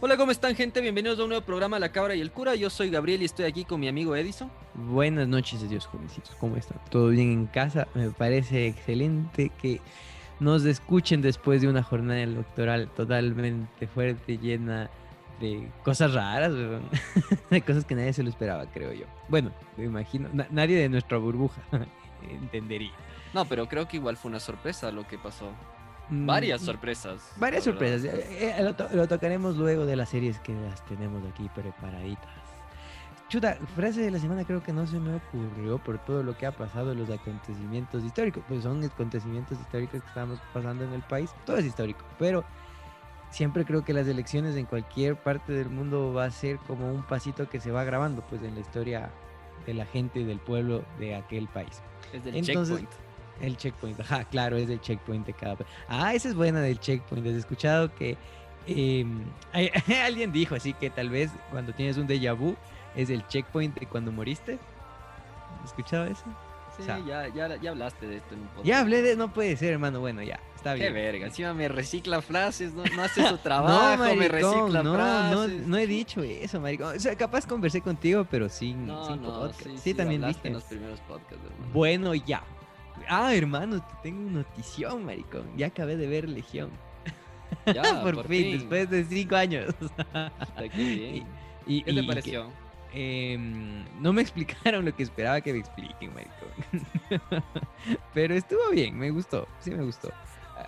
Hola, ¿cómo están, gente? Bienvenidos a un nuevo programa La Cabra y el Cura. Yo soy Gabriel y estoy aquí con mi amigo Edison. Buenas noches, Dios jovencitos. ¿Cómo están? ¿Todo bien en casa? Me parece excelente que nos escuchen después de una jornada electoral totalmente fuerte, llena de cosas raras, de cosas que nadie se lo esperaba, creo yo. Bueno, me imagino, na- nadie de nuestra burbuja entendería. No, pero creo que igual fue una sorpresa lo que pasó. Mm, Varias sorpresas. Varias sorpresas. Eh, eh, lo, to- lo tocaremos luego de las series que las tenemos aquí preparaditas. Chuta, frase de la semana creo que no se me ocurrió por todo lo que ha pasado en los acontecimientos históricos. Pues son acontecimientos históricos que estamos pasando en el país. Todo es histórico, pero siempre creo que las elecciones en cualquier parte del mundo va a ser como un pasito que se va grabando pues en la historia de la gente del pueblo de aquel país. Es del Entonces- checkpoint. El checkpoint, ajá, claro, es el checkpoint de cada. Ah, esa es buena del checkpoint. ¿Has escuchado que em, hay- alguien dijo así que tal vez cuando tienes un déjà vu es el checkpoint de cuando moriste? ¿Has escuchado eso? Sí, o sea- ya, ya, ya hablaste de esto en un podcast. Ya hablé de, no puede ser, hermano. Bueno, ya, está Qué bien. verga, encima me recicla frases, no, no hace su trabajo, no, me maricón, recicla no, no, frases. no he dicho eso, maricón. O sea, capaz conversé contigo, pero sin, No, sin podcast. sí, Sí, sí, también dije. en los primeros podcasts, hermano. Bueno, ya. Ah, hermano, te tengo una notición, maricón. Ya acabé de ver Legión. Ya, por, fin, después de cinco años. Qué. Y- ¿Qué y te que, pareció? em, no me explicaron lo que esperaba que me expliquen, maricón. Pero estuvo bien, me gustó, sí me gustó.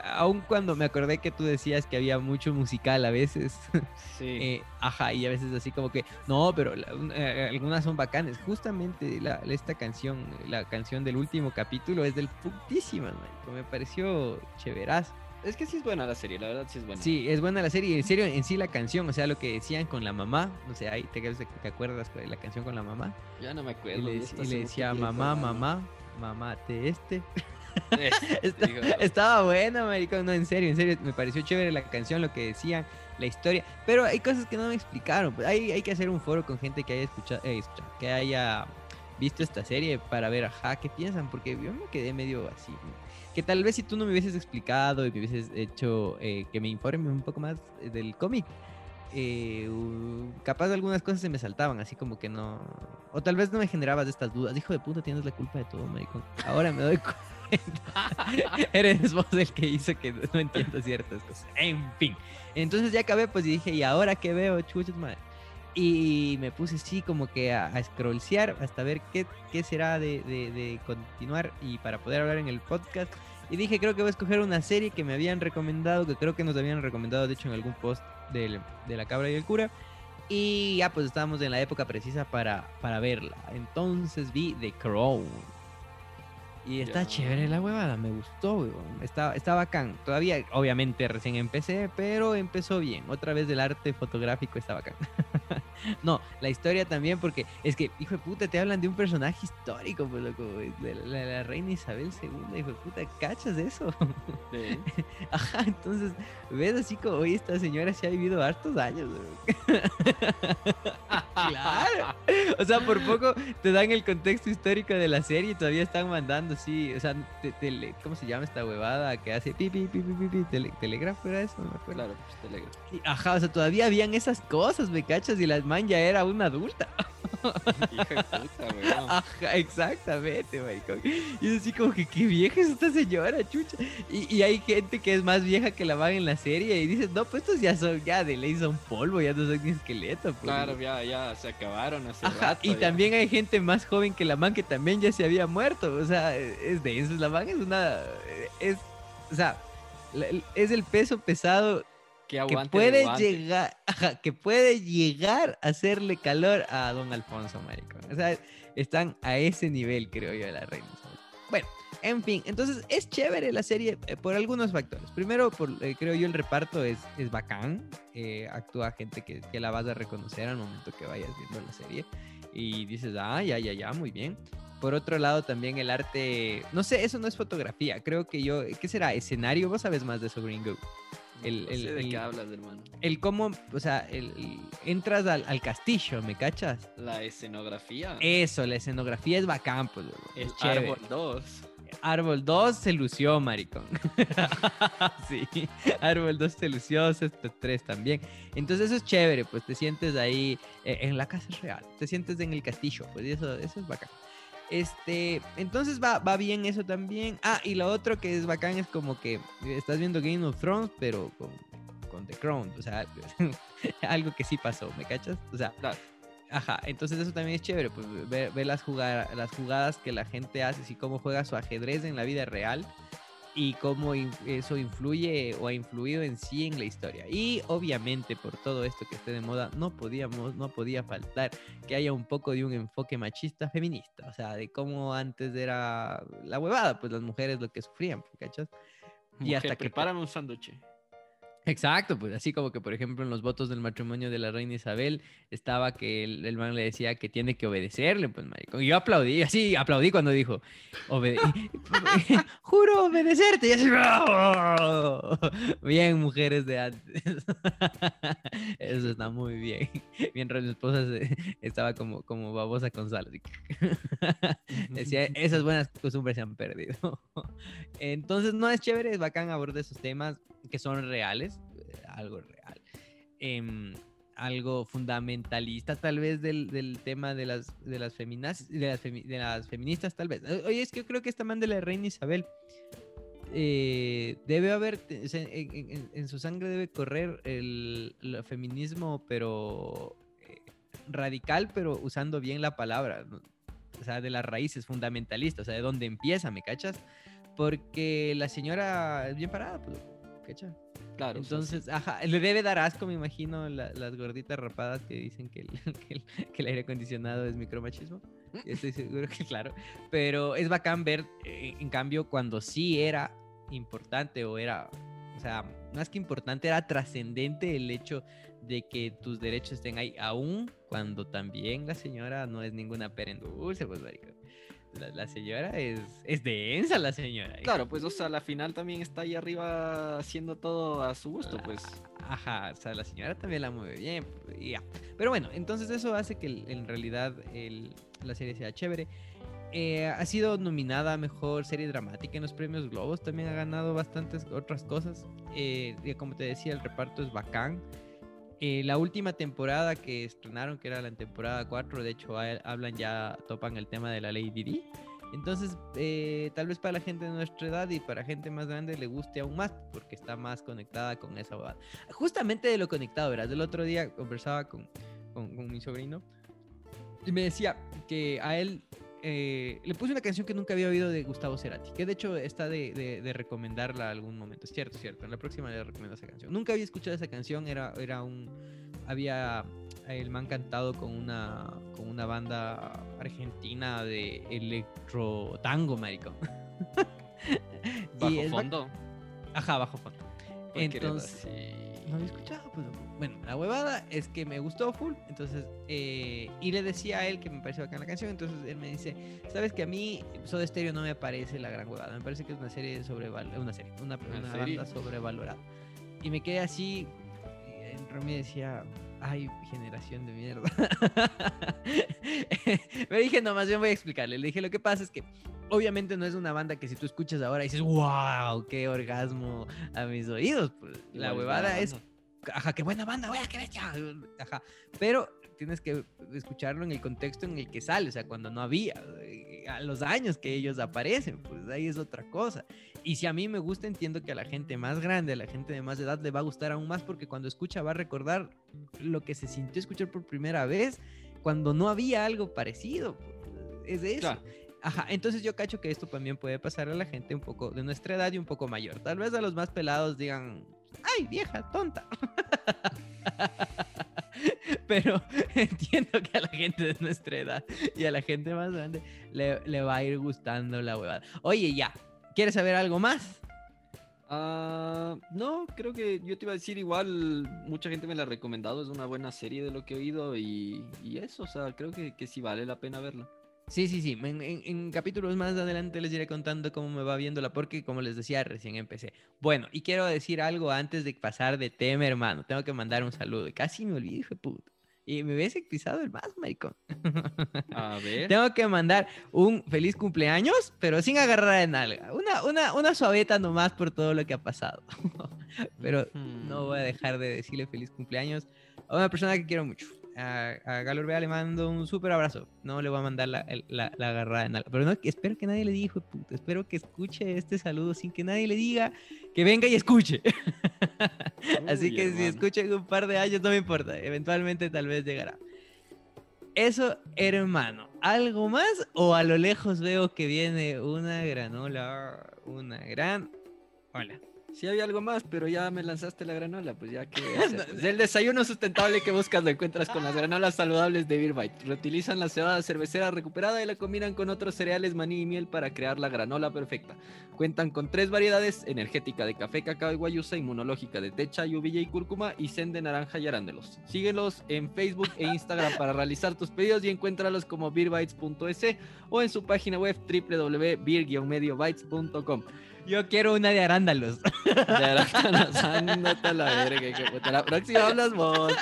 Aun cuando me acordé que tú decías que había mucho musical a veces, Sí. eh, ajá, y a veces así como que, no, pero la- eh, algunas son bacanes. Justamente la, esta canción, la canción del último capítulo es del putísimas, marico. Me pareció chéverazo. Es que sí es buena la serie, la verdad sí es buena. Sí, es buena la serie. En serio, en sí la canción, o sea, lo que decían con la mamá, no sé, ahí te, te acuerdas de la canción con la mamá. Ya no me Y acuerdo. le, y le decía, mamá, mamá, mamá, te este. Está- digo, estaba buena, maricón. No, en serio, en serio, me pareció chévere la canción, lo que decían, la historia. Pero hay cosas que no me explicaron. Pues hay, hay que hacer un foro con gente que haya escuchado, eh, escuchado, que haya visto esta serie para ver, ajá, qué piensan, porque yo me quedé medio así. Que tal vez si tú no me hubieses explicado y me hubieses hecho eh, que me informe un poco más eh, del cómic, eh, capaz algunas cosas se me saltaban, así como que no. O tal vez no me generabas estas dudas. Hijo de puta, tienes la culpa de todo, maricón. Ahora me doy cuenta. Eres vos el que hizo que no entienda ciertas cosas. En fin. Entonces ya acabé, pues y dije, ¿y ahora qué veo? Chuchas madre. Y me puse así como que a, a scrollsear hasta ver qué, qué será de, de- de continuar y para poder hablar en el podcast. Y dije, creo que voy a escoger una serie que me habían recomendado, que creo que nos habían recomendado, de hecho, en algún post del- de la cabra y el cura. Y ya pues estábamos en la época precisa para, para verla. Entonces vi The Crown. Y está chévere la huevada, me gustó, weón. Está, está bacán. Todavía, obviamente, recién empecé, pero empezó bien. Otra vez el arte fotográfico está bacán. no, la historia también, porque es que, hijo de puta, te hablan de un personaje histórico, pues loco, de la, la- la reina Isabel II, hijo de puta, ¿cachas eso? sí. Ajá, entonces ves así como, oye, esta señora sí ha vivido hartos años, weón. Claro. O sea, por poco te dan el contexto histórico de la serie y todavía están mandando así, o sea, te- tele- ¿cómo se llama esta huevada que hace pi pi pi pi pi, tele- telégrafo era eso? No me acuerdo. Claro, pues Telegram. Y- Ajá, o sea, todavía habían esas cosas, ¿me cachas? Y la man ya era una adulta. Hijo de puta, weón. Ajá, exactamente, maricón. Y es así como que qué vieja es esta señora, chucha. Y, y hay gente que es más vieja que la man en la serie y dices, no, pues estos ya son, ya de ley son polvo, ya no son ni esqueleto. pues". Claro, ya, ya se acabaron hace Ajá, rato. y ya. también hay gente más joven que la man que también ya se había muerto. O sea, es de eso. La man es una. Es. O sea, es el peso pesado que que puede llegar. ajá, que puede llegar a hacerle calor a don Alfonso, maricón. O sea, están a ese nivel, creo yo, la reina. Bueno, en fin, entonces es chévere la serie eh, por algunos factores. Primero, por, eh, creo yo, el reparto es, es bacán. eh, actúa gente que, que la vas a reconocer al momento que vayas viendo la serie. Y dices, ah, ya, ya, ya, muy bien. Por otro lado, también el arte. No sé, eso no es fotografía. Creo que yo. ¿Qué será? ¿Escenario? Vos sabes más de eso, Gringo. el- No el- sé de el- qué hablas, hermano. El cómo. O sea, el, el- entras al, al castillo, ¿me cachas? La escenografía. Eso, la escenografía es bacán, pues. el árbol 2. Árbol 2 se lució, maricón. sí, Árbol 2 se lució, Césped 3 también. Entonces eso es chévere, pues te sientes ahí eh, en la casa real, te sientes en el castillo, pues eso, eso es bacán. Este, entonces va, va bien eso también. Ah, y lo otro que es bacán es como que estás viendo Game of Thrones, pero con, con The Crown, o sea, algo que sí pasó, ¿me cachas? O sea, Ajá, entonces eso también es chévere, pues ver, las, jugar, las jugadas que la gente hace, y cómo juega su ajedrez en la vida real y cómo eso influye o ha influido en sí en la historia. Y obviamente por todo esto que esté de moda, no podíamos, no podía faltar que haya un poco de un enfoque machista feminista, o sea, de cómo antes era la huevada, pues las mujeres lo que sufrían, ¿cachas? y hasta que preparan un sándwich. Exacto, pues así como que, por ejemplo, en los votos del matrimonio de la reina Isabel estaba que el, man le decía que tiene que obedecerle, pues, marico. Y yo aplaudí, así, aplaudí cuando dijo, juro obedecerte. Y así, bien, mujeres de antes. Eso está muy bien. Mientras mi esposa estaba como, como babosa con sal. Decía, esas buenas costumbres se han perdido. Entonces, no es chévere, es bacán abordar esos temas que son reales, algo real. Em, algo fundamentalista tal vez del, del, tema de las, de, las feminas, de, las de las feministas tal vez. Oye, es que yo creo que esta man de la reina Isabel eh, debe haber, en, su sangre debe correr el, feminismo, pero eh, radical, pero usando bien la palabra, o sea, de las raíces fundamentalistas, o sea, de dónde empieza, ¿me cachas? Porque la señora es bien parada, pues Claro. Entonces, ajá, le debe dar asco, me imagino, las gorditas rapadas que dicen que el, que, el, aire acondicionado es micromachismo. Estoy seguro que claro. Pero es bacán ver, eh, en cambio, cuando sí era importante o era, o sea, más que importante, era trascendente el hecho de que tus derechos estén ahí, aún cuando también la señora no es ninguna perendulce, pues, marico la, señora es, es densa, la señora. Claro, pues, o sea, la final también está ahí arriba haciendo todo a su gusto, pues. Ajá, o sea, la señora también la mueve bien. Ya. Pero bueno, entonces eso hace que en realidad la serie sea chévere. Eh, ha sido nominada a mejor serie dramática en los premios Globos. También ha ganado bastantes otras cosas. Eh, como te decía, el reparto es bacán. Eh, la última temporada que estrenaron, que era la temporada 4, de hecho hablan ya, topan el tema de la ley Didi. Entonces, eh, tal vez para la gente de nuestra edad y para gente más grande le guste aún más, porque está más conectada con esa bobada. Justamente de lo conectado, verás, el otro día conversaba con, con, con mi sobrino y me decía que a él eh, le puse una canción que nunca había oído de Gustavo Cerati, que de hecho está de, de, recomendarla algún momento. Es cierto, es cierto. En la próxima le recomiendo esa canción. Nunca había escuchado esa canción, era, era un. Había. El man cantado con una, con una banda argentina de electro tango, marico. ¿Bajo fondo? Ajá, bajo fondo. Entonces no había escuchado. Pues, bueno, la huevada es que me gustó full. Entonces, eh, y le decía a él que me pareció bacán la canción. Entonces él me dice: Sabes que a mí Soda Stereo no me parece la gran huevada. Me parece que es una serie sobrevalorada. Una serie, una, banda sobrevalorada. Y me quedé así. Y me decía: Ay, generación de mierda. me dije: No, más bien voy a explicarle. Le dije: Lo que pasa es que obviamente no es una banda que si tú escuchas ahora dices, wow, qué orgasmo a mis oídos. Pues, la huevada es, ajá, qué buena banda, wea, qué bestia. Ajá, pero tienes que escucharlo en el contexto en el que sale, o sea, cuando no había, eh, a los años que ellos aparecen, pues ahí es otra cosa. Y si a mí me gusta, entiendo que a la gente más grande, a la gente de más edad, le va a gustar aún más porque cuando escucha va a recordar lo que se sintió escuchar por primera vez cuando no había algo parecido. Es eso. Ajá, entonces yo cacho que esto también puede pasar a la gente un poco de nuestra edad y un poco mayor. Tal vez a los más pelados digan, ay, vieja, tonta. Pero entiendo que a la gente de nuestra edad y a la gente más grande le, va a ir gustando la huevada. Oye, ya, ¿quieres saber algo más? Ah, no, creo que yo te iba a decir igual, mucha gente me la ha recomendado, es una buena serie de lo que he oído y, eso, o sea, creo que, que sí vale la pena verla. Sí, sí, sí. En, capítulos más adelante les iré contando cómo me va viéndola, porque como les decía, recién empecé. Bueno, y quiero decir algo antes de pasar de tema, hermano. Tengo que mandar un saludo. Casi me olvidé, hijo de puta. Y me hubiese pisado el más, maricón. A ver. Tengo que mandar un feliz cumpleaños, pero sin agarrar de nalga. Una, una, una suaveta nomás por todo lo que ha pasado. pero no voy a dejar de decirle feliz cumpleaños a una persona que quiero mucho. A, a Galo Urbea le mando un súper abrazo. No le voy a mandar la, la, la agarrada de nalga. Pero no, espero que nadie le diga, puta. Espero que escuche este saludo sin que nadie le diga que venga y escuche. Así que si escucha en un par de años, no me importa. Eventualmente tal vez llegará. Eso, hermano. ¿Algo más? ¿O a lo lejos veo que viene una granola? Una gran... Hola. Sí había algo más, pero ya me lanzaste la granola, pues ya que... Pues el desayuno sustentable que buscas lo encuentras con las granolas saludables de Beer Bite. Reutilizan la cebada cervecera recuperada y la combinan con otros cereales, maní y miel para crear la granola perfecta. Cuentan con tres variedades, energética de café, cacao y guayusa, inmunológica de techa, uvilla y cúrcuma y zen de naranja y arándalos. Síguelos en Facebook e Instagram para realizar tus pedidos y encuéntralos como beerbites.es o en su página web www.beer-mediobytes.com. Yo quiero una de arándalos. De arándanos, ándate a la verga, que puta. La próxima hablas vos,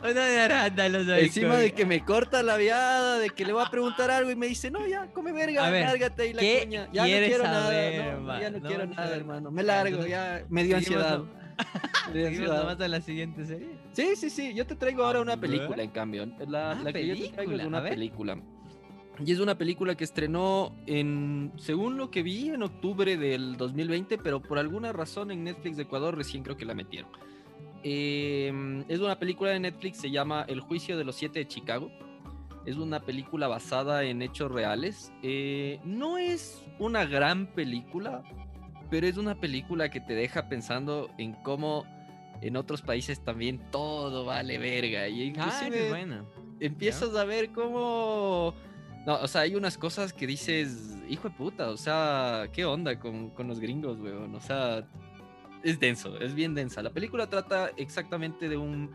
pues, una de arándalos. Encima maricón. de que me corta la viada, de que le voy a preguntar algo y me dice, no, ya, come verga, A ver, lárgate ahí la ¿qué coña. Ya no quiero saber, nada, no, ya no, No quiero a nada, hermano. Me largo, ya me dio ansiedad. dio seguimos a la siguiente serie. Sí, sí, sí, yo te traigo ahora una A película, en cambio. La, Ah, la que yo te traigo es película, a una película. Y es una película que estrenó en, según lo que vi, en octubre del 2020, pero por alguna razón en Netflix de Ecuador recién creo que la metieron. Eh, es una película de Netflix, se llama El juicio de los siete de Chicago. Es una película basada en hechos reales. Eh, no es una gran película, pero es una película que te deja pensando en cómo en otros países también todo vale verga. Y Ah, inclusive bueno. empiezas a ver cómo... No, o sea, hay unas cosas que dices, hijo de puta, o sea, ¿qué onda con, con los gringos, weón? O sea, es denso, es bien densa. La película trata exactamente de un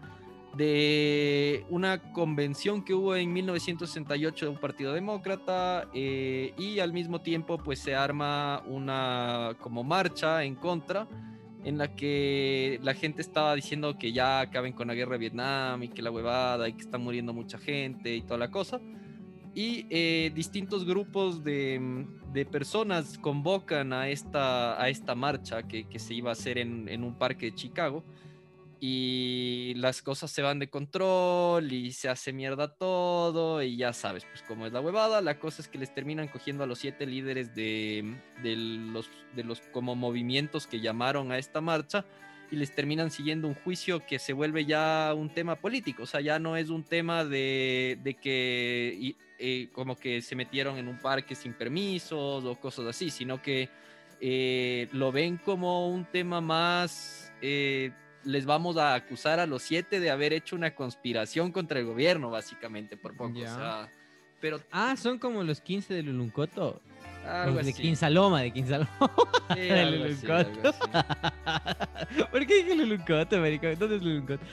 de una convención que hubo en 1968 de un partido demócrata eh, y al mismo tiempo pues se arma una como marcha en contra en la que la gente estaba diciendo que ya acaben con la guerra de Vietnam y que la huevada y que está muriendo mucha gente y toda la cosa. Y eh, distintos grupos de, de personas convocan a esta, a esta marcha que, que se iba a hacer en, en un parque de Chicago y las cosas se van de control y se hace mierda todo y ya sabes, pues cómo es la huevada, la cosa es que les terminan cogiendo a los siete líderes de, de los, de los como movimientos que llamaron a esta marcha y les terminan siguiendo un juicio que se vuelve ya un tema político, o sea, ya no es un tema de, de que y, eh, como que se metieron en un parque sin permisos o cosas así, sino que eh, lo ven como un tema más... eh, les vamos a acusar a los siete de haber hecho una conspiración contra el gobierno, básicamente, por poco. O sea, pero Ah, son como los 15 de Luluncoto. algo Los de así. Quinsaloma, de Quinsaloma. Sí, de algo así, Luluncoto. algo así. ¿Por qué dije Luluncoto, marico? ¿Dónde es Luluncoto?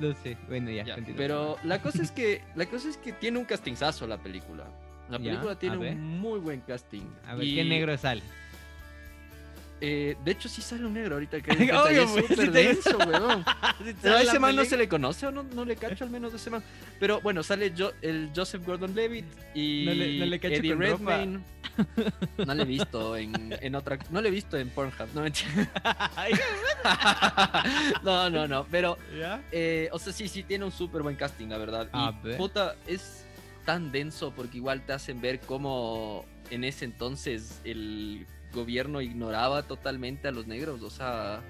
No sé. Bueno, ya. Ya, pero la cosa es que la cosa es que tiene un castingazo la película. La Ya, película a tiene un muy buen casting. A ver, Y, ¿qué negro sale? Eh, de hecho, sí sale un negro ahorita que Obvio, pues, súper si denso, weón. Pero a ese man no se le conoce o no, no le cacho al menos de ese man. Pero bueno, sale Jo- el Joseph Gordon-Levitt y No le- no le cacho Eddie ropa. Redmayne. No le he visto en, en otra, no le he visto en Pornhub, no no, no, no, pero eh, o sea, sí, sí tiene un súper buen casting, la verdad. Y puta, es tan denso porque igual te hacen ver cómo en ese entonces el gobierno ignoraba totalmente a los negros, o sea,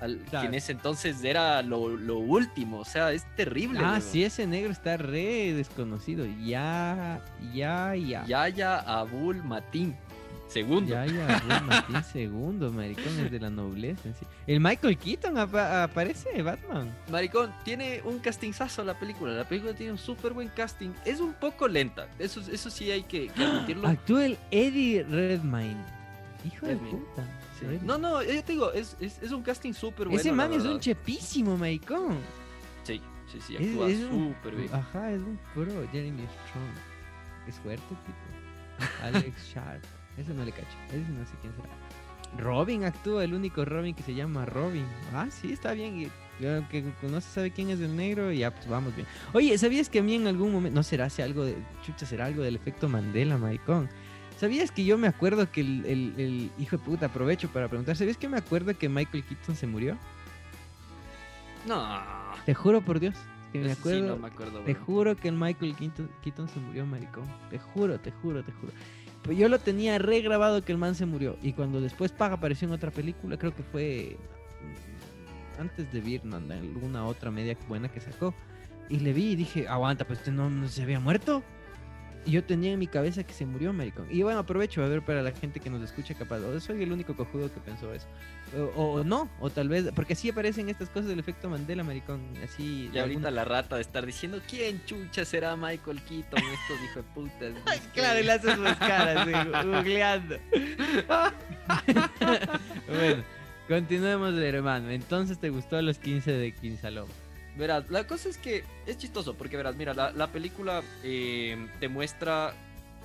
al- que en ese entonces era lo, lo último, o sea, es terrible. Ah, sí, ese negro está re desconocido. Ya, ya, ya. Yaya Abul Matin, segundo. Ya, ya, Will Martín segundo, maricón, es de la nobleza. sí. El Michael Keaton apa- aparece, Batman. Maricón, tiene un castingazo la película. La película tiene un súper buen casting. Es un poco lenta. Eso, eso sí hay que, que admitirlo. Actúa el Eddie Redmayne. Hijo de puta. Sí. No, no, yo te digo, es, es, es un casting súper bueno. Ese man es verdad. un chepísimo, maricón. Sí, sí, sí, actúa súper bien. Ajá, es un pro, Jeremy Strong. Es fuerte, tipo. Alex Sharp. Ese no le cacho. Ese no sé quién será. Robin actúa, el único Robin que se llama Robin. Ah, sí, está bien. y Yo que no se sabe quién es el negro y ya, pues vamos bien. Oye, ¿sabías que a mí en algún momento, no será si algo de, chucha, será algo del efecto Mandela, maricón? ¿Sabías que yo me acuerdo que el, el- el- hijo de puta, aprovecho para preguntar, ¿sabías que me acuerdo que Michael Keaton se murió? No. Te juro por Dios, que me ese sí acuerdo, no me acuerdo, te weón. juro que el Michael Keaton, Keaton se murió, maricón. Te juro, te juro, te juro. Pues yo lo tenía regrabado que el man se murió. Y cuando después Paga apareció en otra película, creo que fue mm, antes de Birdman, alguna otra media buena que sacó. Y le vi y dije, aguanta, pues este no, no se había muerto. Yo tenía en mi cabeza que se murió, maricón. Y bueno, aprovecho a ver para la gente que nos escucha capaz. O soy el único cojudo que pensó eso. O, o no, o tal vez, porque sí aparecen estas cosas del efecto Mandela, maricón. Así. Y ahorita alguna- la rata de estar diciendo, ¿quién chucha será Michael Keaton? Estos hijos de putas. Ay, Claro, y le haces sus caras, googleando. bueno, continuemos, hermano. Entonces, ¿te gustó los 15 de Quinsaloma? Verás, la cosa es que es chistoso, porque verás, mira, la, la película eh, te muestra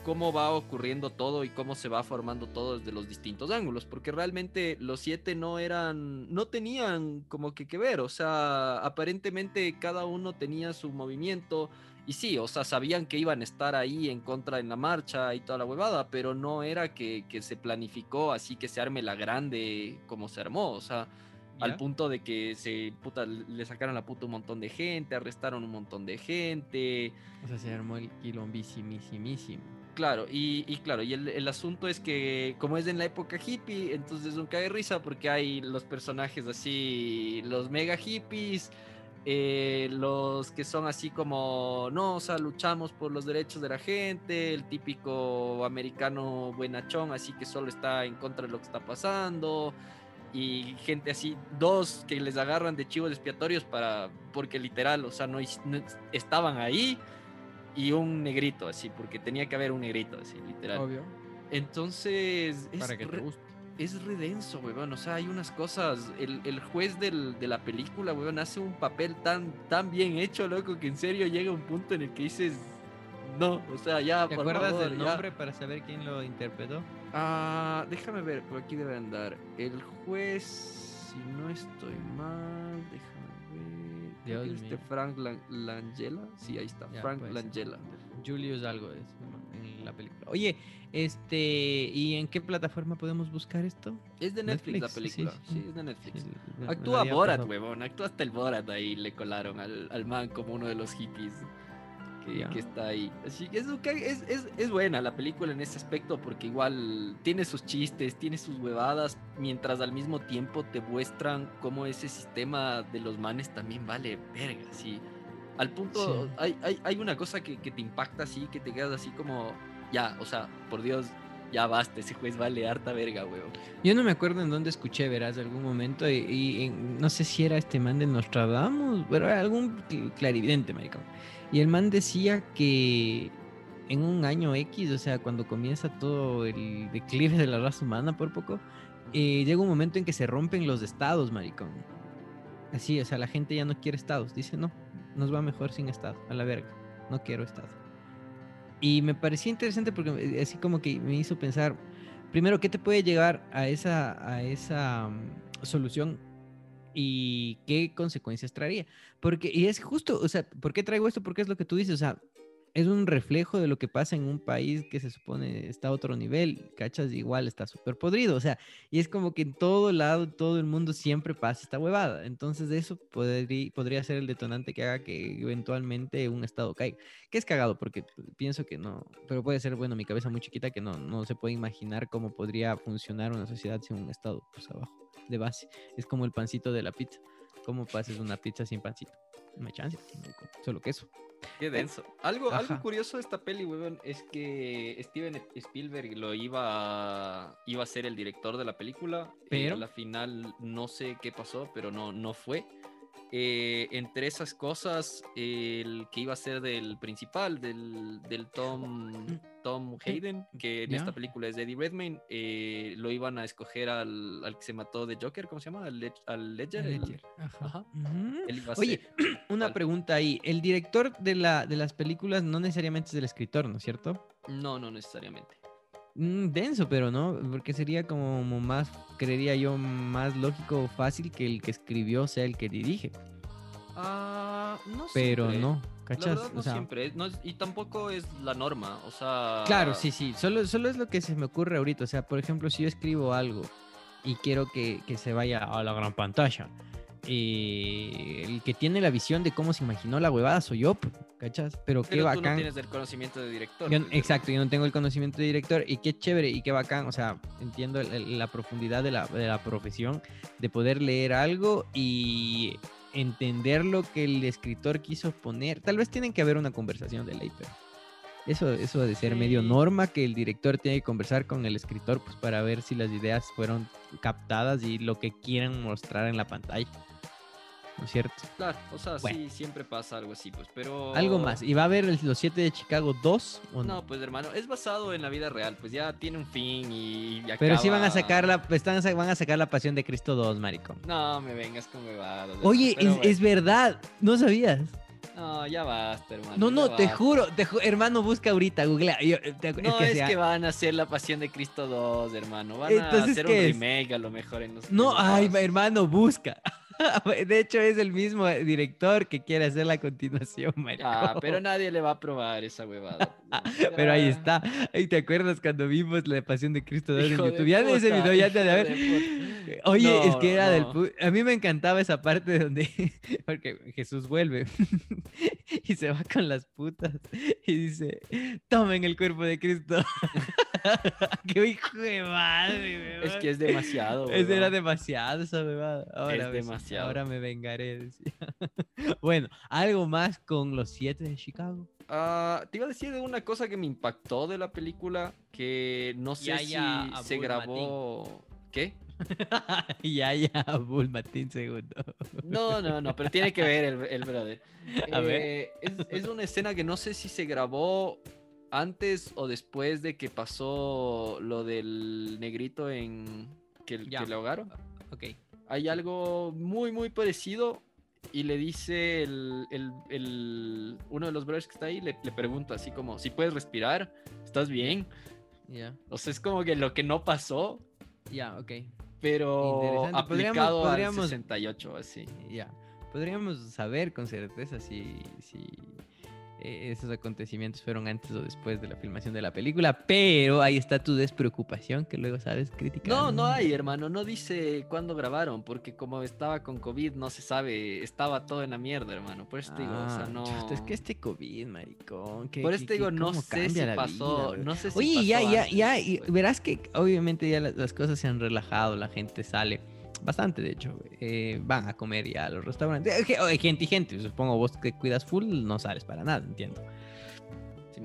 cómo va ocurriendo todo y cómo se va formando todo desde los distintos ángulos, porque realmente los siete no eran, no tenían como que que ver, o sea, aparentemente cada uno tenía su movimiento y sí, o sea, sabían que iban a estar ahí en contra en la marcha y toda la huevada, pero no era que, que se planificó así que se arme la grande como se armó, o sea, al punto de que se puta, le sacaron la puta un montón de gente, arrestaron un montón de gente. O sea, se armó el. Claro, y, y claro, y el, el asunto es que como es en la época hippie, entonces nunca hay risa porque hay los personajes así, los mega hippies, eh, los que son así como, no, o sea, luchamos por los derechos de la gente, el típico americano buenachón, así que solo está en contra de lo que está pasando, y gente así, dos que les agarran de chivos expiatorios para, porque literal, o sea, no, estaban ahí, y un negrito, así, porque tenía que haber un negrito, así, literal. Obvio. Entonces, es, Para que te re- guste. es redenso, weón. O sea, hay unas cosas. El, el juez del- de la película, weón, hace un papel tan, tan bien hecho, loco, que en serio llega un punto en el que dices. No, o sea, ya. ¿Te por acuerdas favor, del ya". nombre para saber quién lo interpretó? Ah, déjame ver, por aquí debe andar. El juez, si no estoy mal, déjame ver. Dios es este mío. Frank Lan- Langella. Sí, ahí está, Ya, Frank puede ser. Langella. Julius algo es en la película. Oye, este, ¿y en qué plataforma podemos buscar esto? Es de Netflix, la Netflix, película. sí, Sí, sí. es de Netflix. Sí, Actúa Borat, huevón. Actúa hasta el Borat ahí. Le colaron al, al man como uno de los hippies que, que está ahí. Así que es, es, es, es buena la película en ese aspecto porque igual tiene sus chistes, tiene sus huevadas, mientras al mismo tiempo te muestran cómo ese sistema de los manes también vale verga, así. Al punto, Sí. hay, hay, hay una cosa que, que te impacta así, que te quedas así como, ya, o sea, por Dios, ya basta, ese juez vale harta verga, huevón. Yo no me acuerdo en dónde escuché, verás, algún momento, y, no sé si era este man de Nostradamus, pero era algún cl- clarividente, maricón. Y el man decía que en un año X, o sea, cuando comienza todo el declive de la raza humana por poco, eh, llega un momento en que se rompen los estados, maricón. Así, o sea, la gente ya no quiere estados. Dice, no, nos va mejor sin estado, a la verga, no quiero estado. Y me parecía interesante porque eh, así como que me hizo pensar, primero, ¿qué te puede llegar a esa, a esa mm, solución y qué consecuencias traería? Porque, y es justo, o sea, ¿por qué traigo esto? Porque es lo que tú dices, o sea, es un reflejo de lo que pasa en un país que se supone está a otro nivel, ¿cachas? Igual está súper podrido, o sea, y es como que en todo lado, todo el mundo siempre pasa esta huevada. Entonces eso podría, ser el detonante que haga que eventualmente un estado caiga. Que es cagado, porque pienso que no, pero puede ser, bueno, mi cabeza muy chiquita que no, no se puede imaginar cómo podría funcionar una sociedad sin un estado, pues abajo, de base. Es como el pancito de la pizza. ¿Cómo pases una pizza sin pancito? No hay chance, marico, solo queso. Qué denso. Algo, algo curioso de esta peli, weón, es que Steven Spielberg lo iba a, iba a ser el director de la película. eh, Pero- a la final no sé qué pasó, pero no, no fue. Eh, entre esas cosas, el que iba a ser del principal, del, del Tom, Tom Hayden, que en esta película es Eddie Redmayne, eh, lo iban a escoger al, al que se mató de Joker, ¿cómo se llama? Al, Led- al Ledger. ajá. Ajá. Ujú. él iba a Oye, ser- una pregunta ahí. El director de, la, de las películas no necesariamente es el escritor, ¿no es cierto? No, no necesariamente. Mm, denso, pero no, porque sería como más, creería yo, más lógico o fácil que el que escribió sea el que dirige. Ah, no Pero siempre. no, La ¿cachas? verdad, no O sea, siempre. no es- y tampoco es la norma. O sea. Claro, sí, sí. Solo, solo es lo que se me ocurre ahorita. O sea, por ejemplo, si yo escribo algo y quiero que, que se vaya a la gran pantalla, eh, el que tiene la visión de cómo se imaginó la huevada soy yo, ¿cachas? Pero qué Pero tú no bacán. tienes el conocimiento de director. Yo- exacto, yo no tengo el conocimiento de director y qué chévere y qué bacán, o sea, entiendo el- el- la profundidad de la, de la profesión, de poder leer algo y entender lo que el escritor quiso poner. Tal vez tienen que haber una conversación de ley, pero eso, eso de ser medio norma que el director tiene que conversar con el escritor pues, para ver si las ideas fueron captadas y lo que quieren mostrar en la pantalla. ¿No es cierto? Claro, o sea, Bueno. sí, siempre pasa algo así, pues. Pero. Algo más. ¿Y va a haber los siete de Chicago 2 o no? No, pues hermano, es basado en la vida real, pues ya tiene un fin y. y Pero sí van a sacar la, están, van a sacar la Pasión de Cristo 2, maricón. No, me vengas con huevadas. Oye, es, bueno. es verdad, no sabías. No, ya basta, hermano. No, no, te basta. juro, te ju- hermano, busca ahorita, googlea. Yo- te- No, es que, van a hacer la Pasión de Cristo 2, hermano. Van Entonces, a hacer un ¿qué es? remake a lo mejor en los. No, ay, hermano, busca. De hecho, es el mismo director que quiere hacer la continuación, maricón. Ah, pero nadie le va a probar esa huevada. Pero ahí está. Ahí te acuerdas cuando vimos la Pasión de Cristo 2 en de YouTube. Ya de ese puta, video ya te de haber. de Oye, es que era del... no. pu- A mí me encantaba esa parte donde... Porque Jesús vuelve y se va con las putas y dice, tomen el cuerpo de Cristo. ¡Qué hijo de madre, Es que es demasiado. Eso era demasiado esa bebada. Ahora, ves, demasiado. ahora me vengaré, decía. bueno, algo más con los siete de Chicago. Ah, te iba a decir de una cosa que me impactó de la película, que no sé Yaya si se grabó... ¿Qué? ya, ya, Bull Matín segundo. No, no, no, pero tiene que ver el, el brother. A ver. Eh, Es, es una escena que no sé si se grabó antes o después de que pasó lo del negrito en que, Ya. que le ahogaron. Ok. Hay algo muy, muy parecido y le dice el, el- el- uno de los brothers que está ahí, le, le pregunta así como, si puedes respirar, ¿estás bien? Ya, O sea, es como que lo que no pasó, ya, ok. pero. Podríamos- aplicado podríamos- al 68, así. Ya. Podríamos saber con certeza si, si esos acontecimientos fueron antes o después de la filmación de la película, pero ahí está tu despreocupación que luego sabes criticar. No, no hay, hermano. No dice cuándo grabaron, porque como estaba con COVID, no se sabe. Estaba todo en la mierda, hermano. Por eso te digo, o sea, Ah, no. chuta, es que este COVID, maricón. que- Por eso te digo, que no sé si pasó. vida, güey. no sé si Oye, ya, ya, antes, ya, después. verás que obviamente ya las, las cosas se han relajado, la gente sale, bastante de hecho, eh, van a comer ya a los restaurantes, gente y gente, supongo vos que cuidas full, no sales para nada, entiendo.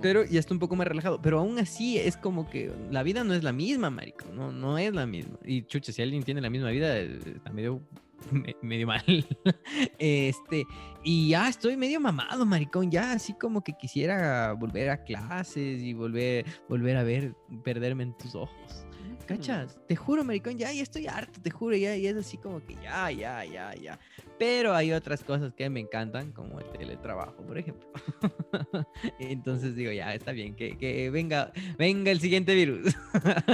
Pero ya está un poco más relajado, pero aún así es como que la vida no es la misma, marico, no, no es la misma. Y chucha, si alguien tiene la misma vida, eh, está medio, me- medio mal. este, y ya estoy medio mamado, maricón, ya así como que quisiera volver a clases y volver, volver a ver, perderme en tus ojos. ¿Cachas? Te juro, maricón, ya, ya estoy harto, te juro, ya, y es así como que ya, ya, ya, ya. Pero hay otras cosas que me encantan, como el teletrabajo, por ejemplo. Entonces digo, ya, está bien, que, que venga, venga el siguiente virus.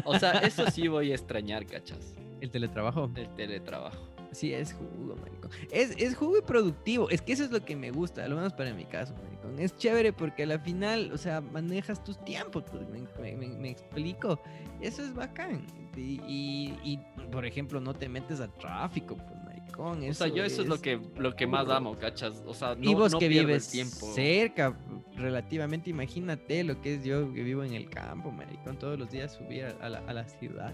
O sea, eso sí voy a extrañar, cachas. El teletrabajo. El teletrabajo. Sí, es jugo, maricón. Es, es jugo y productivo. Es que eso es lo que me gusta, al menos para mi caso, maricón. Es chévere porque a la final, o sea, manejas tus tiempos, pues, me, me- me- explico. Eso es bacán. Y, y- y, por ejemplo, no te metes al tráfico, pues, maricón. O sea, yo eso es lo que, lo que más amo, cachas. O sea, no, y vos no que vives tiempo. cerca, relativamente, imagínate lo que es yo que vivo en el campo, maricón, todos los días subir a, a la, a la ciudad.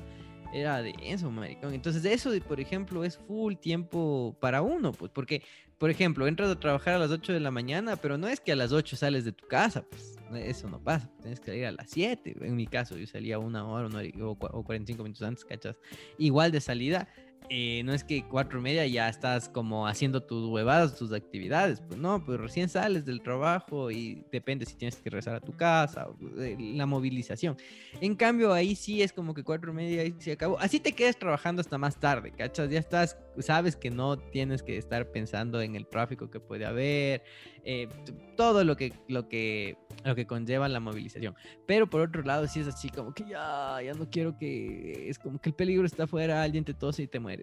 Era de eso, maricón. Entonces, eso, por ejemplo, es full tiempo para uno, pues, porque, por ejemplo, entras a trabajar a las 8 de la mañana, pero no es que a las 8 sales de tu casa, pues, eso no pasa. Tienes que salir a las 7. En mi caso, yo salía una hora, una hora o 45 minutos antes, ¿cachas? Igual de salida, eh, no es que cuatro y media ya estás como haciendo tus huevadas, tus actividades, pues no, pues recién sales del trabajo y depende si tienes que regresar a tu casa, o, eh, la movilización. En cambio, ahí sí es como que cuatro y media y se acabó. Así te quedas trabajando hasta más tarde, ¿cachas? Ya estás, sabes que no tienes que estar pensando en el tráfico que puede haber, eh, todo lo que, lo que lo que conlleva la movilización. Pero por otro lado, sí es así como que ya, ya no quiero que, es como que el peligro está afuera, alguien te tose y te muere.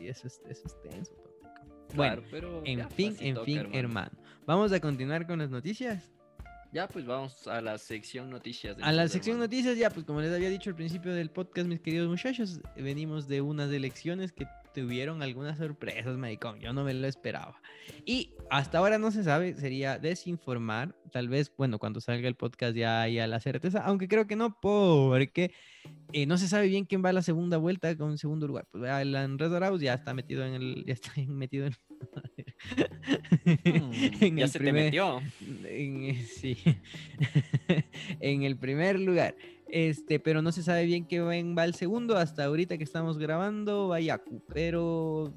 Y eso es, eso es tenso. Bueno, pero en fin, en fin, hermano. Vamos a continuar con las noticias. Ya, pues vamos a la sección noticias. A la sección noticias, ya, pues como les había dicho al principio del podcast, mis queridos muchachos, venimos de unas elecciones que tuvieron algunas sorpresas, maricón. Yo no me lo esperaba. Y hasta ahora no se sabe, sería desinformar. Tal vez, bueno, cuando salga el podcast ya haya la certeza, aunque creo que no, porque eh, no se sabe bien quién va a la segunda vuelta con segundo lugar. Pues el Andrés Arauz ya está metido en el, ya está metido en, Mm, ya se te metió. En, sí. en el primer lugar. Este, pero no se sabe bien qué va el segundo. Hasta ahorita que estamos grabando, va Yaku. Pero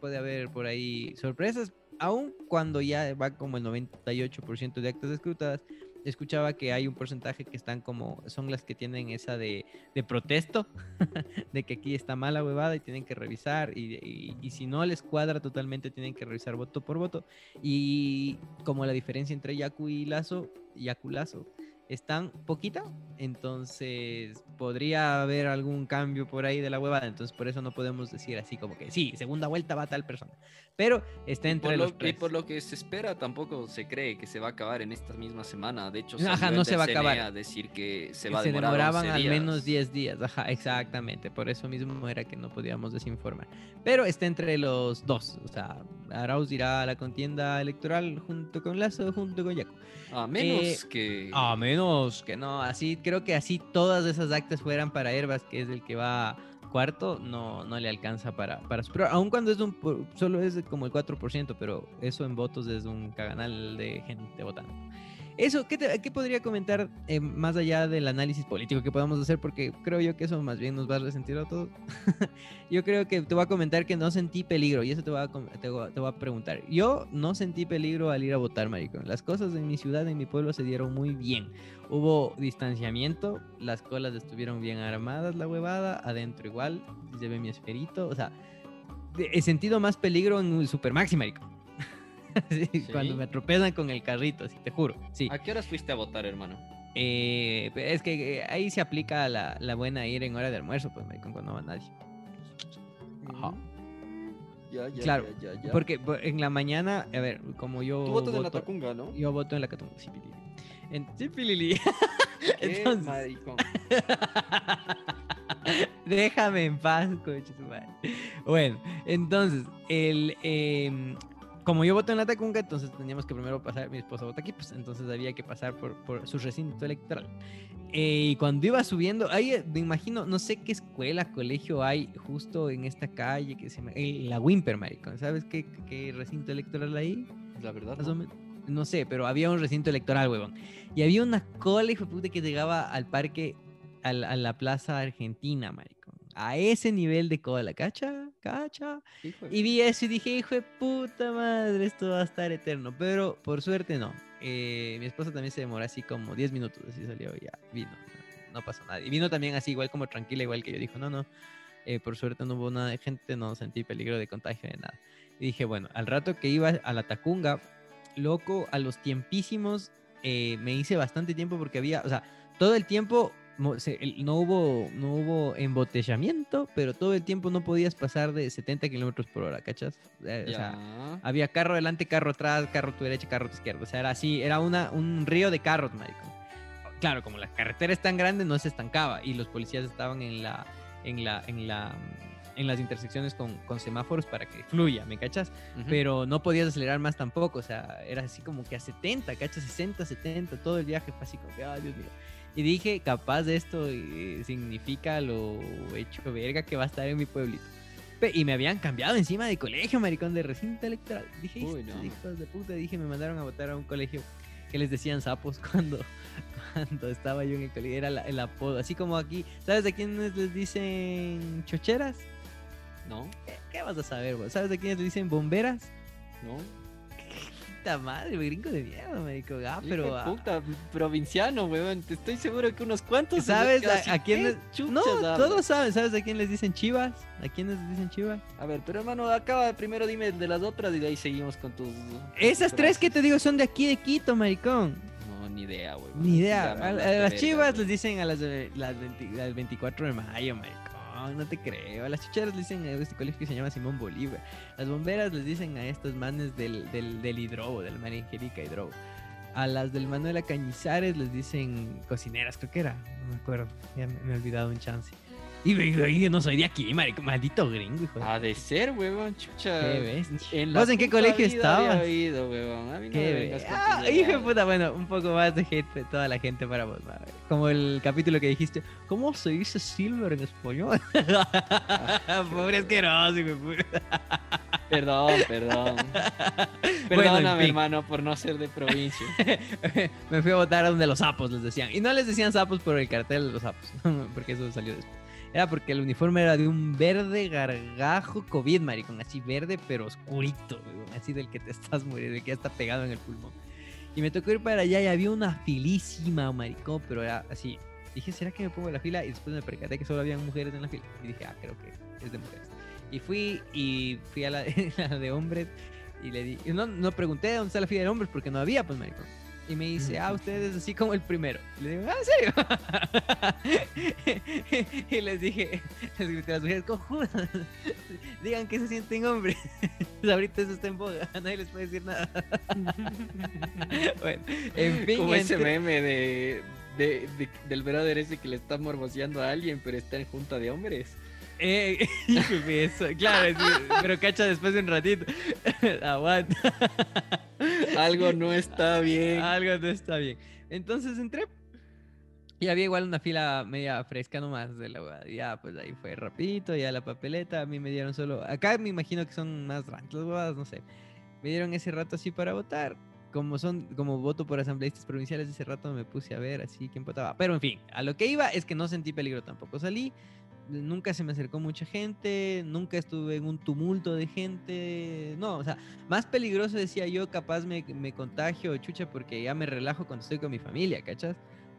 puede haber por ahí sorpresas. Aún cuando ya va como el 98% de actas escrutadas escuchaba que hay un porcentaje que están como, son las que tienen esa de, de protesto, de que aquí está mala huevada y tienen que revisar, y, y, si no les cuadra totalmente, tienen que revisar voto por voto. Y como la diferencia entre Yaku y Lazo, Yaku Lazo, están poquita, entonces podría haber algún cambio por ahí de la huevada, entonces por eso no podemos decir así como que sí, segunda vuelta va tal persona, pero está entre los Y por lo que se espera tampoco se cree que se va a acabar en esta misma semana, de hecho ajá, no se va a acabar. A decir que se va a Se demoraban al menos 10 días, ajá, exactamente, por eso mismo era que no podíamos desinformar, pero está entre los dos, o sea, Arauz irá a la contienda electoral junto con Lazo, junto con Yaco. A menos eh, que... A menos que no, así creo que así todas esas actas fueran para Herbas, que es el que va cuarto, no, no le alcanza para, para superar. Aun cuando es un, solo es como el 4%, pero eso en votos es un caganal de gente votando. Eso, ¿qué, qué podría comentar eh, más allá del análisis político que podamos hacer? Porque creo yo que eso más bien nos va a resentir a todos. yo creo que te voy a comentar que no sentí peligro y eso te voy, a, te, voy a, preguntar. Yo no sentí peligro al ir a votar, maricón. Las cosas en mi ciudad, en mi pueblo se dieron muy bien. Hubo distanciamiento, las colas estuvieron bien armadas, la huevada, adentro igual, ve mi esferito, o sea, he sentido más peligro en el Supermaxi, maricón. Cuando me atropellan con el carrito, así, te juro. Sí. ¿A qué horas fuiste a votar, hermano? Eh, es que eh, ahí se aplica la, la, buena ir en hora de almuerzo, pues, cuando no va nadie. Ajá. Ya, ya, claro, ya, ya, porque en la mañana, a ver, como yo. Tú votas en la Tacunga, ¿no? Yo voto en la Tacunga, sí, Pilili. En, sí, Pilili. Entonces... maricón. Déjame en paz, coche, Bueno, entonces, el, eh, como yo voto en la Tacunga, entonces teníamos que primero pasar, mi esposa vota aquí, pues entonces había que pasar por, por su recinto electoral. Eh, y cuando iba subiendo, ahí me imagino, no sé qué escuela, colegio hay justo en esta calle que se llama la Wimper, maricón. ¿Sabes qué, qué, recinto electoral hay? La verdad. No. no. sé, pero había un recinto electoral, huevón. Y había una cola, hijo de puta, que llegaba al parque, a la plaza argentina, maricón a ese nivel de cola, ¿cacha? ¿Cacha? Y vi eso y dije, hijo de puta madre, esto va a estar eterno. Pero por suerte no. Eh, mi esposa también se demoró así como 10 minutos, así salió, ya vino, no, pasó nada. Y vino también así, igual como tranquila, igual que yo. Dijo, no, no, eh, por suerte no hubo nada de gente, no sentí peligro de contagio de nada. Y dije, bueno, al rato que iba a la Tacunga, loco, a los tiempísimos, eh, me hice bastante tiempo porque había, o sea, todo el tiempo no hubo, no hubo embotellamiento, pero todo el tiempo no podías pasar de 70 kilómetros por hora, ¿cachas? Eh, o sea, había carro adelante, carro atrás, carro a tu derecha, carro a tu izquierda. O sea, era así, era una, un río de carros, marico. Claro, como la carretera es tan grande, no se estancaba y los policías estaban en la, en la, en la, en las intersecciones con, con semáforos para que fluya, ¿me cachas? Pero no podías acelerar más tampoco, o sea, era así como que a 70, ¿cachas? 60, 70, todo el viaje fue así como que, ay, Dios mío. Y dije, capaz de esto eh, significa lo hecho verga que va a estar en mi pueblito. Y me habían cambiado encima de colegio, maricón, de recinto electoral. Dije, hijos de puta, dije, me mandaron a votar a un colegio que les decían sapos cuando, cuando estaba yo en el colegio. Era el apodo. Así como aquí, ¿sabes de quiénes les dicen chocheras? No. ¿Qué, vas a saber, ¿Sabes de quiénes les dicen bomberas? No puta madre, gringo de mierda, me dijo, ah, pero. Ah. puta, provinciano, weón. Estoy seguro que unos cuantos. ¿Sabes a, quién les.? No, todos saben, ¿sabes a quién les dicen chivas? ¿A quién les dicen chivas? A ver, pero hermano, acaba primero dime de las otras y de ahí seguimos con tus. Esas tres que te digo son de aquí de Quito, maricón. No, ni idea, güey. Ni idea. A, a las chivas les dicen a las, las, 20, las 24 de mayo, maricón. No te creo. A las chicheras les dicen a este colegio que se llama Simón Bolívar. Las bomberas les dicen a estos manes del, del, del hidrobo, del María Angélica Hidrobo. A las del Manuela Cañizares les dicen cocineras, creo que era. No me acuerdo. Ya me he olvidado un chance. Y, y, no soy de aquí, marico, maldito gringo, hijo. Ha de ser, huevón, chucha. ¿Qué ves? En ¿Vos en qué colegio estabas? Oído, huevón. A mí no ¿Qué me Ah, hijo de puta, bueno, un poco más de gente, toda la gente para vos, madre. Como el capítulo que dijiste, ¿cómo se dice silver en español? Pobre asqueroso, hijo de puta. Perdón, perdón. Bueno, Perdóname, en fin. hermano, por no ser de provincia. Me fui a votar a donde los sapos les decían. Y no les decían sapos por el cartel de los sapos, porque eso salió después. Era porque el uniforme era de un verde gargajo COVID, maricón. Así verde, pero oscurito, Así del que te estás muriendo, del que ya está pegado en el pulmón. Y me tocó ir para allá y había una filísima, maricón, pero era así. Dije, ¿será que me pongo en la fila? Y después me percaté que solo habían mujeres en la fila. Y dije, ah, creo que es de mujeres. Y fui y fui a la de, la de hombres y le di. y no, no pregunté dónde está la fila de hombres porque no había, pues, maricón. Y me dice, ah, usted es así como el primero. Y le digo, ah, ¿en serio? y les dije, les grité a las mujeres, cojudas, digan que se sienten hombres. Ahorita eso está en boga, nadie les puede decir nada. bueno, en fin. Como ese meme de, de- de- del brother ese que le está morboseando a alguien, pero está en junta de hombres. Eh, eso, claro, sí, pero cacha después de un ratito. Aguanta. Algo no está bien. Algo no está bien. Entonces entré. Y había igual una fila media fresca nomás de la Ya, pues ahí fue rapidito, ya la papeleta. A mí me dieron solo. Acá me imagino que son más ranked las huevadas, no sé. Me dieron ese rato así para votar. Como son, como voto por asambleístas provinciales, ese rato me puse a ver así quién votaba. Pero en fin, a lo que iba es que no sentí peligro tampoco. Salí, nunca se me acercó mucha gente, nunca estuve en un tumulto de gente. No, o sea, más peligroso decía yo, capaz me, me contagio, chucha, porque ya me relajo cuando estoy con mi familia, ¿cachas?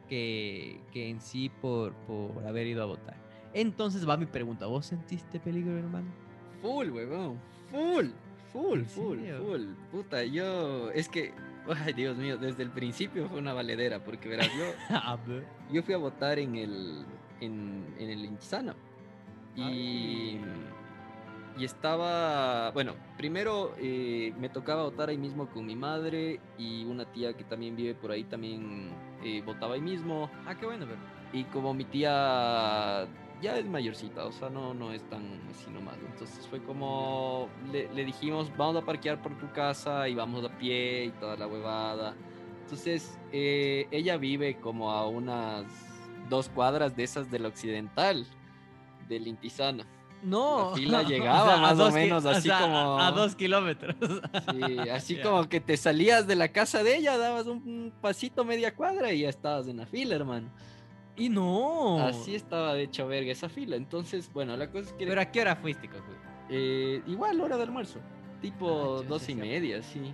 Que, que en sí por, por haber ido a votar. Entonces va mi pregunta, ¿vos sentiste peligro, hermano? Full, huevón. Full. Full, ¿En full, full. Puta, yo. Es que. Ay, Dios mío, desde el principio fue una valedera, porque verás, yo, yo fui a votar en el. En, en el Intisana. Y. Y estaba. Bueno, primero eh, me tocaba votar ahí mismo con mi madre y una tía que también vive por ahí también eh, votaba ahí mismo. Ah, qué bueno, pero. Y como mi tía ya es mayorcita, o sea, no, no es tan así nomás. Entonces fue como, le, le dijimos, vamos a parquear por tu casa y vamos a pie y toda la huevada. Entonces, eh, ella vive como a unas dos cuadras de esas del occidental, del Intisana. No. La fila llegaba a más o menos así sea, como- A, dos kilómetros. Sí, así como que te salías de la casa de ella, dabas un, un pasito media cuadra y ya estabas en la fila, hermano. Y no. Así estaba de hecho verga esa fila. Entonces, bueno, la cosa es que Pero ¿a qué hora fuiste, eh, igual hora de almuerzo, tipo Ah, dos y media, sí.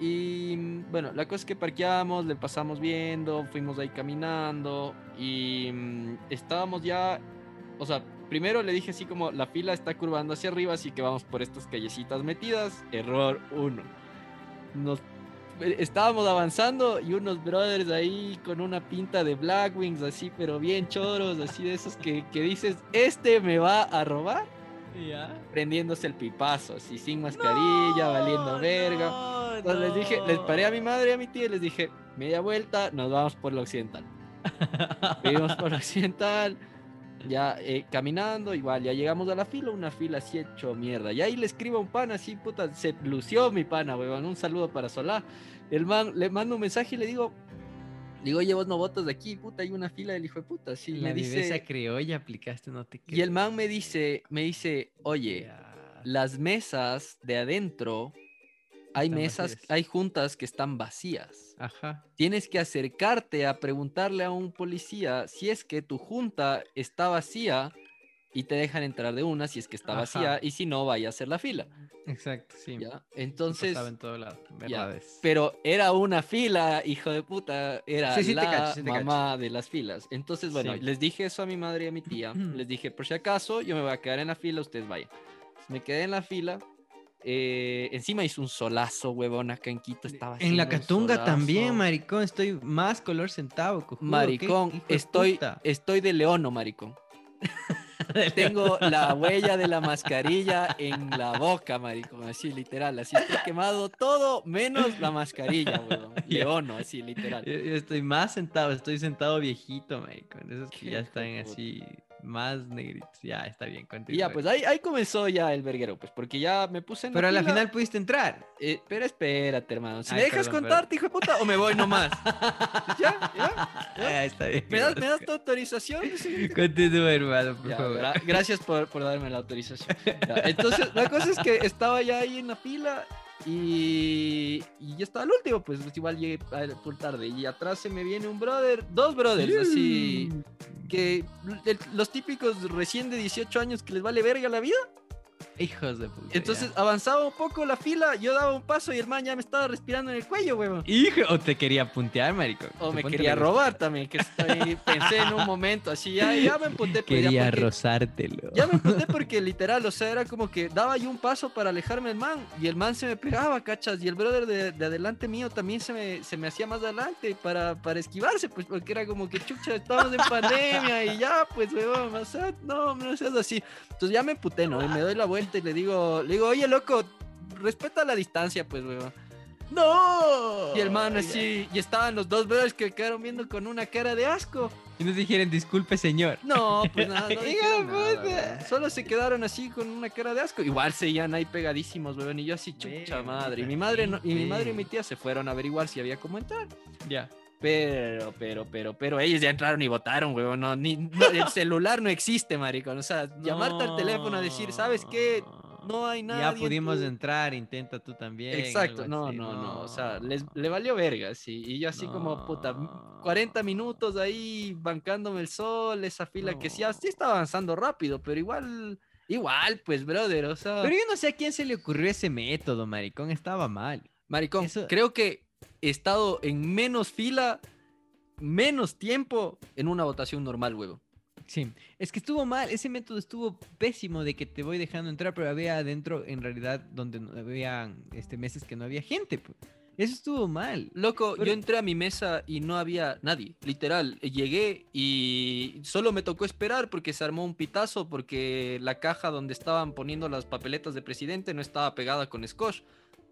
Y mm, bueno, la cosa es que parqueamos, le pasamos viendo, fuimos ahí caminando y mm, estábamos ya, o sea, primero le dije así como la fila está curvando hacia arriba, así que vamos por estas callecitas metidas. Error uno. Nos eh, estábamos avanzando y unos brothers ahí con una pinta de Black Wings así, pero bien choros, así de esos que, que dices, este me va a robar, ¿Ya? prendiéndose el pipazo, así sin mascarilla, valiendo verga. no, Entonces les dije, les paré a mi madre y a mi tía y les dije, media vuelta, nos vamos por la occidental. Fuimos por la occidental, ya eh, caminando, igual, ya llegamos a la fila, una fila así hecho mierda. Y ahí le escribo a un pana así, puta, se lució mi pana, weón, un saludo para Solá. El man, le mando un mensaje y le digo, digo, oye, vos no votas de aquí, puta, hay una fila del hijo de puta. Sí, La me dice, criolla aplicaste, no te y el man me dice, me dice, oye, las mesas de adentro, hay Están mesas, vacías. hay juntas que están vacías. Ajá. Tienes que acercarte a preguntarle a un policía si es que tu junta está vacía y te dejan entrar de una si es que está Ajá. vacía y si no, vaya a hacer la fila. Exacto, sí. ¿ya? Entonces, Estaba en todo lado. Verdades. pero era una fila, hijo de puta, era Sí, sí la cacho, sí cacho. mamá de las filas. Entonces, bueno, les dije eso a mi madre y a mi tía. les dije, por si acaso, yo me voy a quedar en la fila, ustedes vayan. Entonces, me quedé en la fila Eh, encima hizo un solazo, huevón, acá en Quito estaba En la Catunga también, maricón, estoy más color centavo, cojudo. ¿qué Maricón, hijo de estoy, estoy de leono, maricón. Tengo la huella de la mascarilla en la boca, maricón, así literal, así estoy quemado todo menos la mascarilla, huevón. Leono, así literal. Yo, yo estoy más sentado, estoy sentado viejito, maricón. Esos que ya están así, más negritos. Ya, está bien, continúa. ya, pues ahí, ahí comenzó ya el verguero, pues, porque ya me puse en Pero a la final pudiste entrar. Eh, pero espérate, hermano. Si Ay, me dejas contarte, hijo de puta, o me voy nomás. ¿Ya? ¿Ya? Ah, está bien. ¿Me das, me das tu autorización? Continúa, hermano, por Ya, favor. gra- gracias por, por darme la autorización. Ya, entonces, la cosa es que estaba ya ahí en la fila y, y ya estaba el último, pues igual llegué por tarde. Y atrás se me viene un brother, dos brothers, así que los típicos recién de 18 años que les vale verga la vida. Hijos de puta. Entonces ya. avanzaba un poco la fila, yo daba un paso y el man ya me estaba respirando en el cuello, huevón. Hijo, o te quería puntear, maricón. O me quería robar también, que estoy, pensé en un momento así, ya, ya me emputé. pues, ya Quería porque- rozártelo. Ya me emputé porque literal, o sea, era como que daba yo un paso para alejarme del man y el man se me pegaba, cachas, y el brother de, de adelante mío también se me, se me hacía más adelante para, para esquivarse, pues porque era como que chucha, estamos en pandemia y ya, pues, sea, no, no seas así. Entonces ya me emputé, ¿no? Y me doy la vuelta y le digo, le digo, oye, loco, respeta la distancia, pues, weón. ¡No! Y el man así, y estaban los dos brothers que quedaron viendo con una cara de asco. Y nos dijeron, disculpe, señor. No, pues nada, no dijeron nada, puta. weón. Solo se quedaron así con una cara de asco. Igual seguían ahí pegadísimos, weón. Y yo así, chucha madre. Y mi madre no- y mi madre y mi tía se fueron a averiguar si había cómo entrar. Ya. Pero, pero, pero, pero ellos ya entraron y votaron, weón. No, ni, no, el celular no existe, maricón. O sea, llamarte al teléfono a decir, ¿sabes qué? No hay nada. Ya pudimos entrar, intenta tú también. Exacto, no, no, no, o sea, les, le valió verga, sí, y yo así como, puta, No. 40 minutos ahí bancándome el sol, esa fila que sí, sí estaba avanzando rápido, pero igual, igual, pues, brother, o sea, Pero yo no sé a quién se le ocurrió ese método, maricón. Estaba mal. maricón, eso- creo que estado en menos fila, menos tiempo en una votación normal, huevo. Sí, es que estuvo mal, ese método estuvo pésimo de que te voy dejando entrar, pero había adentro en realidad donde no había este, meses que no había gente. pues. Eso estuvo mal. Loco, Pero- yo entré a mi mesa y no había nadie, literal. Llegué y solo me tocó esperar porque se armó un pitazo porque la caja donde estaban poniendo las papeletas de presidente no estaba pegada con scotch.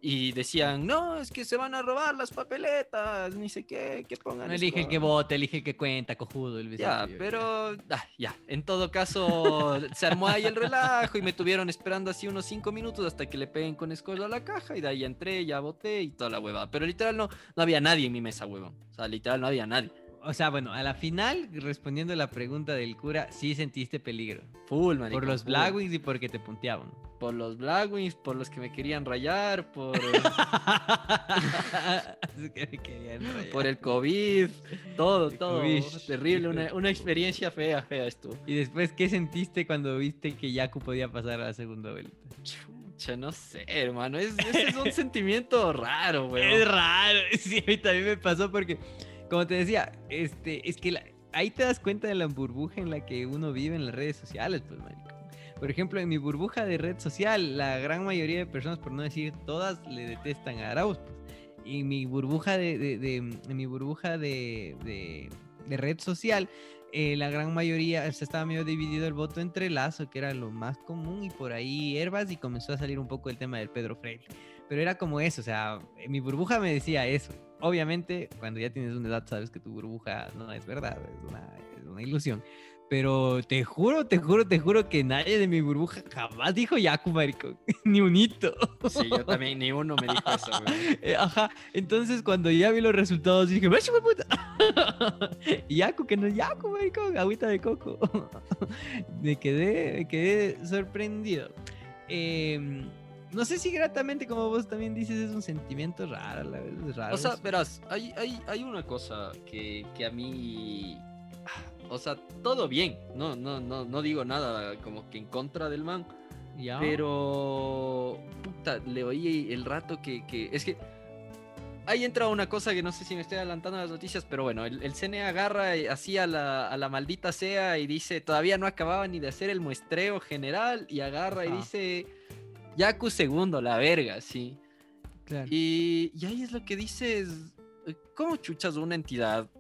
Y decían, no, es que se van a robar las papeletas, ni sé qué, que pongan. No elige el que scotch". vote, elige el que cuenta, cojudo. El Ya, pero ah, ya, en todo caso se armó ahí el relajo y me tuvieron esperando así unos cinco minutos hasta que le peguen con escolla a la caja y de ahí ya entré, ya voté y toda la huevada. Pero literal no, no había nadie en mi mesa, huevón. O sea, literal no había nadie. O sea, bueno, a la final, respondiendo a la pregunta del cura, sí sentiste peligro. Full, marico. por los full. Blackwings y porque te punteaban. Por los Blackwings, por los que me querían rayar, por, Es que me querían rayar. por el COVID, todo, El todo. COVID, Terrible, una, una experiencia fea, fea estuvo. Y después, ¿qué sentiste cuando viste que Yaku podía pasar a la segunda vuelta? Chucha, no sé, hermano. Es, ese es un sentimiento raro, Es weón. raro, sí, a mí también me pasó porque, como te decía, este, es que la- ahí te das cuenta de la burbuja en la que uno vive en las redes sociales, pues, marico. Por ejemplo, en mi burbuja de red social, la gran mayoría de personas, por no decir todas, le detestan a Arauz, pues. Y mi burbuja de, de- de- mi burbuja de, de- de red social, eh, la gran mayoría, o sea, estaba medio dividido el voto entre Lazo, que era lo más común, y por ahí Herbas, y comenzó a salir un poco el tema del Pedro Freire. Pero era como eso, o sea, mi burbuja me decía eso. Obviamente, cuando ya tienes una edad, sabes que tu burbuja no es verdad, es una, es una ilusión. Pero te juro, te juro, te juro que nadie de mi burbuja jamás dijo Yaku, marico. Ni un hito. Sí, yo también, ni uno me dijo eso. Eh, Ajá, entonces cuando ya vi los resultados dije, ¡Macho, puta! Yaku, que no es Yaku, marico, agüita de coco. me quedé, me quedé sorprendido. Em, no sé si gratamente, como vos también dices, es un sentimiento raro, la es raro. O sea, verás, hay, hay, hay una cosa que, que a mí. O sea, todo bien. No, no, no, no digo nada como que en contra del man. ya. Pero. Puta, le oí el rato que. que es que. Ahí entra una cosa que no sé si me estoy adelantando a las noticias, pero bueno, el, el CNE agarra así a la, a la maldita sea y dice, todavía no acababa ni de hacer el muestreo general y agarra y dice, Yaku segundo, la verga, sí. Claro. Y, y ahí es lo que dices, ¿cómo chuchas una entidad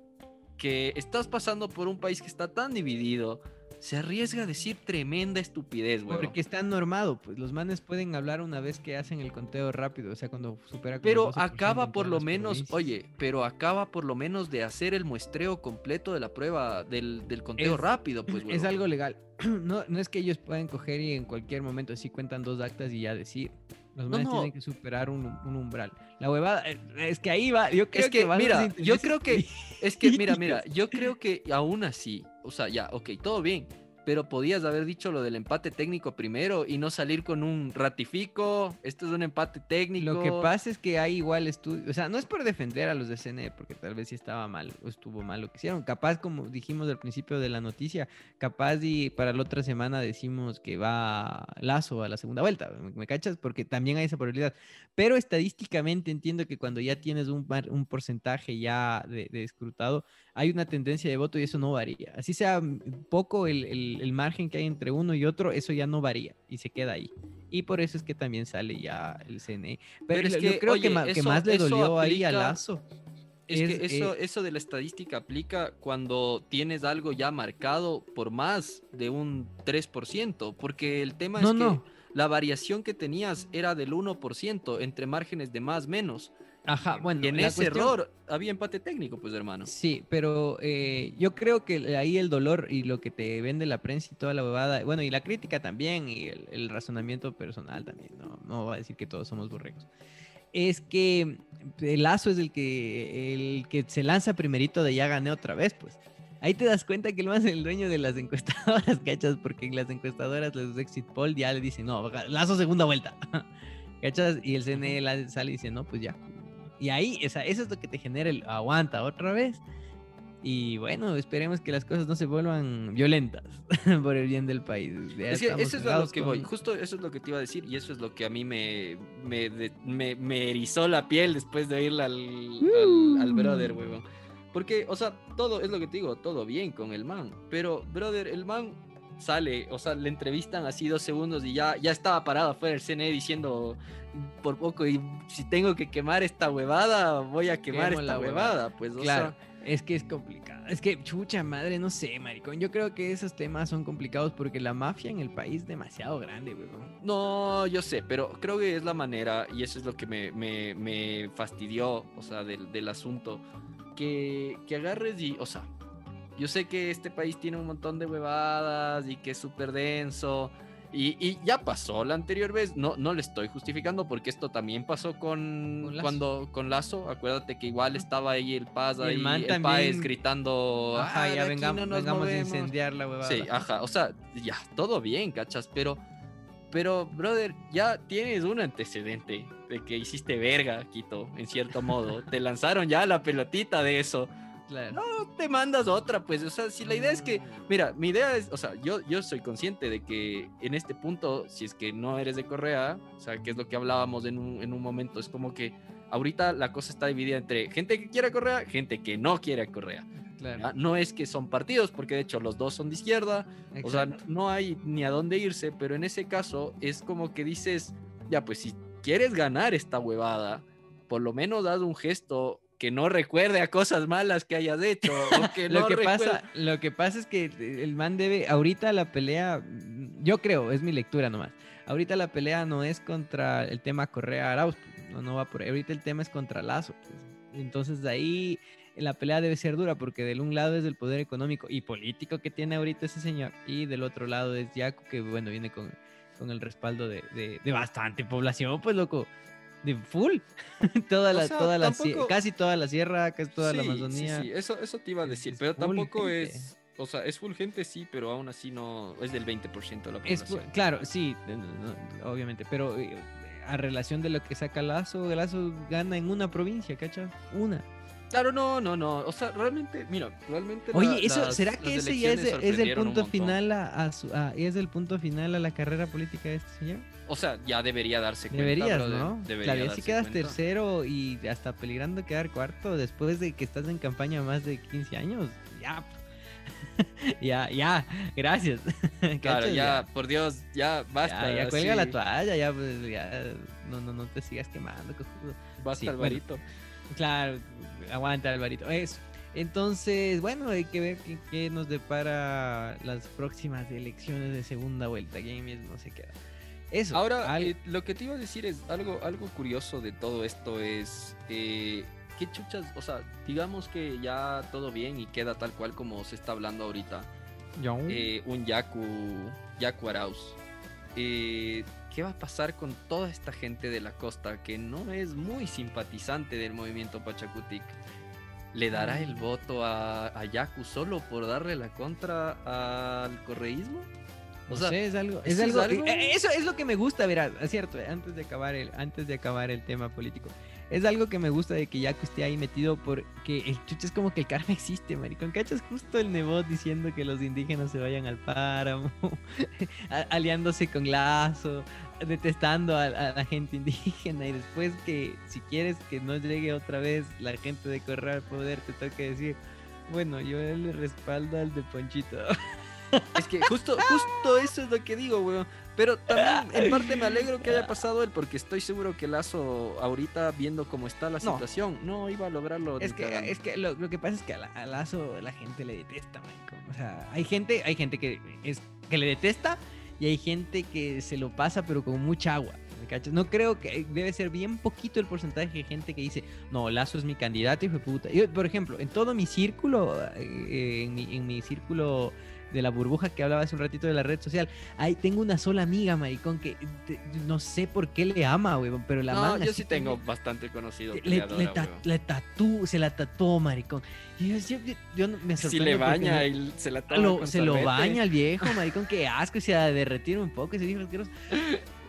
que estás pasando por un país que está tan dividido? Se arriesga a decir tremenda estupidez, güey. Porque está normado, pues los manes pueden hablar una vez que hacen el conteo rápido, o sea, cuando supera Pero 12% acaba por lo menos, oye, pero acaba por lo menos de hacer el muestreo completo de la prueba del, del conteo Es- rápido, pues, es huevón. algo legal. No, no es que ellos puedan coger y en cualquier momento así cuentan dos actas y ya decir. Los No, manes no. tienen que superar un, un umbral. La huevada, eh, es que ahí va. Yo creo Es que, las mira, yo creo que, es que, mira, mira, yo creo que aún así, o sea, ya, ok, todo bien, pero podías haber dicho lo del empate técnico primero y no salir con un ratifico, esto es un empate técnico. Lo que pasa es que hay igual estudios, o sea, no es por defender a los de CNE, porque tal vez sí estaba mal o estuvo mal lo que hicieron. Capaz, como dijimos al principio de la noticia, capaz y para la otra semana decimos que va Lazo a la segunda vuelta, ¿me, cachas? Porque también hay esa probabilidad. Pero estadísticamente entiendo que cuando ya tienes un, un porcentaje ya de, de escrutado, hay una tendencia de voto y eso no varía. Así sea mm, poco el- el margen que hay entre uno y otro, eso ya no varía y se queda ahí. Y por eso es que también sale ya el CNE. Pero, Pero es que, yo creo que, que eso- más le dolió ahí a Lazo. Es, es, que eso, eh, eso de la estadística aplica cuando tienes algo ya marcado por más de un 3%, porque el tema No, es que no. la variación que tenías era del 1% entre márgenes de más menos. Ajá, bueno, y en ese cuestión- error había empate técnico, pues hermano. Sí, pero eh, yo creo que ahí el dolor y lo que te vende la prensa y toda la bobada, bueno, y la crítica también, y el, el razonamiento personal también, no, no voy a decir que todos somos borregos, es que el Lazo es el que, el que se lanza primerito de ya gané otra vez, pues. Ahí te das cuenta que él más es el dueño de las encuestadoras, ¿cachas? Porque en las encuestadoras, los exit poll ya le dicen, no, Lazo segunda vuelta, ¿cachas? Y el CNE sale y dice, no, pues ya. Y ahí, esa, eso es lo que te genera el aguanta otra vez. Y bueno, esperemos que las cosas no se vuelvan violentas por el bien del país. Es que eso es lo que voy, con- justo eso es lo que te iba a decir y eso es lo que a mí me, me, me, me erizó la piel después de oírle al, al, al brother, Mm. huevón. Porque, o sea, todo, es lo que te digo, todo bien con el man, pero, brother, el man sale, o sea, le entrevistan así dos segundos y ya, ya estaba parado afuera del CNE diciendo por poco, y si tengo que quemar esta huevada, voy a quemar Quemo esta huevada, huevada. pues, o Claro, sea, es que es complicado. Es que, chucha madre, no sé, maricón. Yo creo que esos temas son complicados porque la mafia en el país es demasiado grande, weón. No, yo sé, pero creo que es la manera, y eso es lo que me, me, me fastidió, o sea, del, del asunto, que, que agarres y, o sea, yo sé que este país tiene un montón de huevadas y que es súper denso, y, y ya pasó la anterior vez, no, no le estoy justificando porque esto también pasó con, cuando con Lazo, acuérdate que igual estaba ahí el Paz, el el, man Páez también- gritando, Ajá, "Ah, ya vengamos, no vengamos a movemos". incendiar la huevada. Sí, ajá, o sea, ya, todo bien, cachas, pero, pero, brother, ya tienes un antecedente de que hiciste verga, Quito, en cierto modo. Te lanzaron ya la pelotita de eso. Claro. No te mandas otra, pues, o sea, si la idea es que, mira, mi idea es, o sea, yo, yo soy consciente de que en este punto, si es que no eres de Correa, o sea, que es lo que hablábamos en un, en un momento, es como que ahorita la cosa está dividida entre gente que quiere a Correa, gente que no quiere a Correa. claro. ¿ya? No es que son partidos, porque de hecho los dos son de izquierda, o sea, Exacto. no hay ni a dónde irse, pero en ese caso es como que dices, ya, pues si quieres ganar esta huevada, por lo menos haz un gesto que no recuerde a cosas malas que hayas hecho. O que lo que recuerde- pasa, lo que pasa es que el man debe, ahorita la pelea, mm, yo creo, es mi lectura nomás. Ahorita la pelea no es contra el tema Correa Arauz, no, no va por ahí. Ahorita el tema es contra Lazo. pues. Entonces de ahí la pelea debe ser dura porque del un lado es el poder económico y político que tiene ahorita ese señor y del otro lado es Yaco que bueno viene con, con el respaldo de, de- de bastante población, pues loco. De full. toda O la, sea, toda la, tampoco- casi toda la sierra, casi toda la Sí, Amazonía. sí, eso, eso te iba a es- decir, es pero tampoco gente. es, o sea, es full gente, sí, pero aún así no, es del 20% de la Es, población. pu- claro, sí, no, no, obviamente, pero eh, a relación de lo que saca Lazo, Lazo gana en una provincia, ¿cachas? Una. Claro, no, no, no, o sea, realmente, mira, realmente... la- Oye, eso, las- ¿será que ese ya es, el punto final a, a su, a- es el punto final a la carrera política de este señor? O sea, ya debería darse cuenta. Deberías, ¿no? Debería claro, si quedas cuenta. tercero y hasta peligrando quedar cuarto después de que estás en campaña más de 15 años, ya. ya, ya, gracias. Claro, ya, por Dios, ya basta. Ya, ya cuelga la toalla, ya, pues, ya, no, no, no te sigas quemando, cojudo. Basta, Sí, Alvarito. Claro, aguanta, Alvarito. Eso. Entonces, bueno, hay que ver qué, qué nos depara las próximas elecciones de segunda vuelta. ¿Quién mismo se queda? Eso. Ahora, al- eh, lo que te iba a decir es algo, algo curioso de todo esto es eh, qué chuchas, o sea, digamos que ya todo bien y queda tal cual como se está hablando ahorita. Eh, un Yaku, Yaku Arauz. ¿Qué va a pasar con toda esta gente de la costa que no es muy simpatizante del movimiento Pachacutic? ¿Le dará el voto a, a Yaku solo por darle la contra al correísmo? O No sea, sé, es algo, es ¿eso es algo, algo? eh, eso es lo que me gusta, verás, es cierto, antes de acabar el, antes de acabar el tema político. Es algo que me gusta de que Yaku esté ahí metido porque el chucho es como que el karma existe, maricón. ¿Cachas? Justo el Nebot diciendo que los indígenas se vayan al páramo, aliándose con Lazo, detestando a, a la gente indígena y después que si quieres que no llegue otra vez la gente de Correa al poder, te toca decir, bueno, yo le respaldo al de Ponchito. Es que justo, justo eso es lo que digo, weón. Pero también en parte me alegro que haya pasado él porque estoy seguro que Lazo ahorita viendo cómo está la No. situación no iba a lograrlo. Es que, es que lo, lo que pasa es que a, la- a Lazo la gente le detesta, marico. O sea, hay gente, hay gente que es que le detesta y hay gente que se lo pasa pero con mucha agua. No creo que debe ser bien poquito el porcentaje de gente que dice, no, Lazo es mi candidato, hijo de puta. Yo, por ejemplo, en todo mi círculo, eh, en, mi, en mi círculo de la burbuja que hablaba hace un ratito de la red social, ahí tengo una sola amiga, maricón, que te- no sé por qué le ama, weón, pero la no, yo sí tengo bastante conocido. le, le le, adora, ta- weón. le tatú, se la tatuó, maricón. Y yo, yo me Si sorprende le porque baña y se la lo- se lo baña el viejo, maricón, que asco, y se ha derretido un poco ese viejo asqueroso.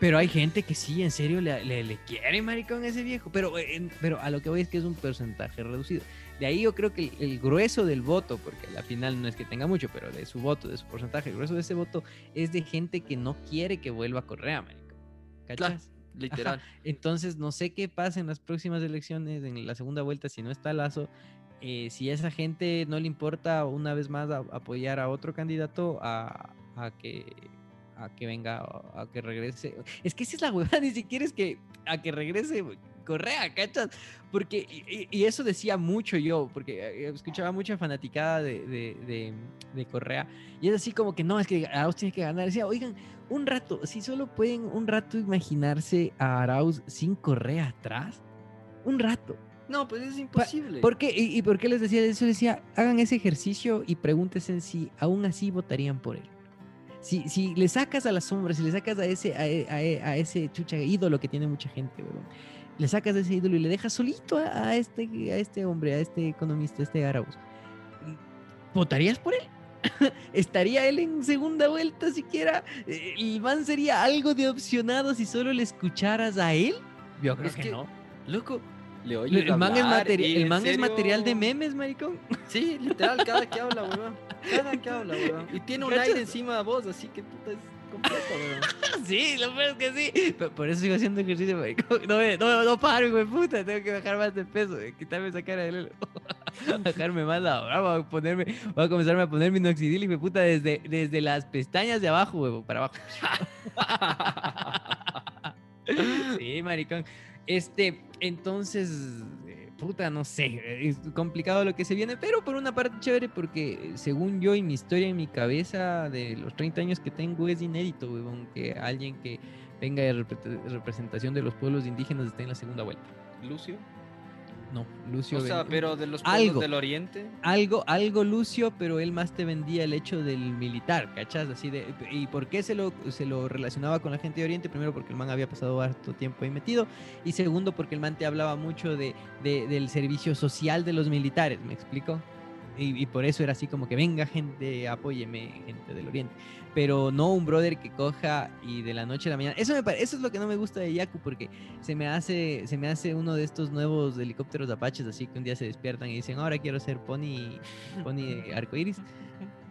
Pero hay gente que sí, en serio, le, le, le quiere, maricón, a ese viejo. Pero, eh, en- pero a lo que voy es que es un porcentaje reducido. De ahí yo creo que el, el grueso del voto, porque al final no es que tenga mucho, pero de su voto, de su porcentaje, el grueso de ese voto es de gente que no quiere que vuelva a Correa, maricón. ¿Cachas? Claro, literal. Entonces, no sé qué pasa en las próximas elecciones, en la segunda vuelta, si no está Lazo. eh, si a esa gente no le importa una vez más a- apoyar a otro candidato a, a que a que venga a, a que regrese. Es que esa es la huevada, ni siquiera es que a que regrese Correa, ¿cachas? Porque, y, y- eso decía mucho yo, porque eh, escuchaba mucha fanaticada de, de, de- de Correa, y es así como que no, es que Arauz tiene que ganar. Decía, oigan, un rato, si solo pueden un rato imaginarse a Arauz sin Correa atrás, un rato. No, pues es imposible. ¿Por qué? ¿Y, y por qué les decía eso? Decía, hagan ese ejercicio y pregúntense si aún así votarían por él. Si, si le sacas a la sombra, si le sacas a ese, a, a a ese chucha ídolo que tiene mucha gente, weón, le sacas de ese ídolo y le dejas solito a, a este, a este hombre, a este economista, a este Arauz, ¿votarías por él? ¿Estaría él en segunda vuelta siquiera? ¿El man sería algo de opcionado si solo le escucharas a él? Yo creo Es que, que no. Loco, le oye El man, es, materi- el man es material de memes, maricón. Sí, literal, cada que habla, weón. Cada que habla, weón. Y tiene un aire encima de vos, así que puta es completo. Sí, lo peor es que sí. Por, por eso sigo haciendo ejercicio, maricón. No, no, no paro, güey, puta. Tengo que bajar más de peso, quitarme esa cara de lelo. Bajarme más la hora, voy a ponerme, voy a comenzarme a poner minoxidil y me puta desde, desde las pestañas de abajo, güey, para abajo. Sí, maricón. Este, entonces, puta, no sé, eh, es complicado lo que se viene, pero por una parte chévere porque eh, según yo y mi historia en mi cabeza de los 30 años que tengo es inédito, weón, que alguien que venga de repre- representación de los pueblos indígenas esté en la segunda vuelta. Lucio. No, Lucio. O sea, ven- pero de los pueblos Algo. del oriente. algo, algo Lucio, pero él más te vendía el hecho del militar, ¿cachas? Así de, ¿Y por qué se lo, se lo relacionaba con la gente de Oriente? Primero porque el man había pasado harto tiempo ahí metido y segundo porque el man te hablaba mucho de, de- del servicio social de los militares, ¿me explico? Y, y por eso era así como que venga gente, apóyeme, gente del Oriente. Pero no un brother que coja y de la noche a la mañana. Eso, me eso es lo que no me gusta de Yaku porque se me hace se me hace uno de estos nuevos helicópteros apaches así que un día se despiertan y dicen ahora quiero ser pony pony arcoiris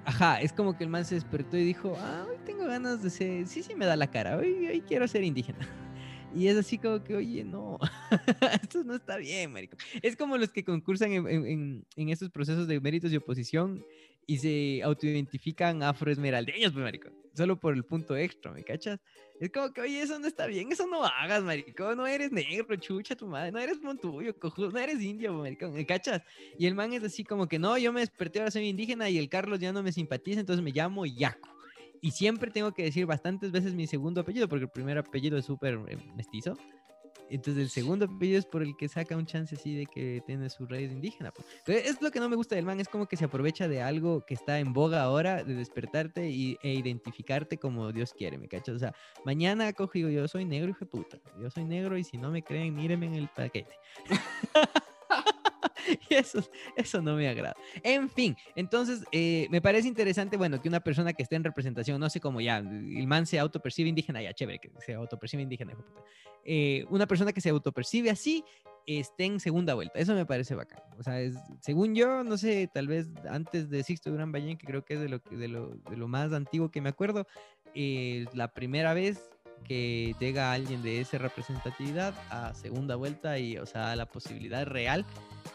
ajá es como que el man se despertó y dijo ah hoy tengo ganas de ser sí sí me da la cara hoy, hoy quiero ser indígena Y es así como que, oye, no, esto no está bien, marico. Es como los que concursan en, en, en estos procesos de méritos y oposición y se autoidentifican afroesmeraldeños, pues, marico. Solo por el punto extra, ¿me cachas? Es como que, oye, eso no está bien, eso no hagas, marico. No eres negro, chucha tu madre, no eres montuyo, cojudo, no eres indio, marico, ¿me cachas? Y el man es así como que, no, yo me desperté, ahora soy indígena y el Carlos ya no me simpatiza, entonces me llamo Yaco. Y siempre tengo que decir bastantes veces mi segundo apellido, porque el primer apellido es súper eh, mestizo. Entonces el segundo apellido es por el que saca un chance así de que tiene su raíz indígena. Pues. Es lo que no me gusta del man, es como que se aprovecha de algo que está en boga ahora, de despertarte y, e identificarte como Dios quiere, ¿me cachas? O sea, mañana cojo y yo soy negro, hijo de puta. Yo soy negro y si no me creen, mírenme en el paquete. y eso, eso no me agrada. En fin, entonces eh, me parece interesante, bueno, que una persona que esté en representación, no sé cómo ya, el man se autopercibe indígena, ya chévere, que se autopercibe indígena, eh, una persona que se autopercibe así esté en segunda vuelta, eso me parece bacán. O sea, es, según yo, no sé, tal vez antes de Sixto Durán Ballén, que creo que es de lo, de lo, de lo más antiguo que me acuerdo, eh, la primera vez que llega alguien de esa representatividad a segunda vuelta y, o sea, la posibilidad real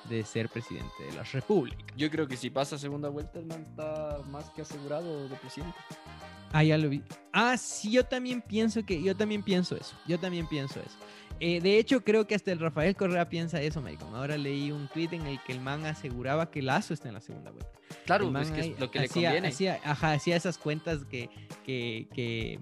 de ser presidente de la República. Yo creo que si pasa segunda vuelta, el man está más que asegurado de presidente. Ah, ya lo vi. Ah, sí, yo también pienso que, yo también pienso eso. Yo también pienso eso. Eh, de hecho, creo que hasta el Rafael Correa piensa eso, Michael. Ahora leí un tweet en el que el man aseguraba que Lazo está en la segunda vuelta. Claro, pues que es lo que le conviene. Hacía, ajá, hacía esas cuentas que, que, que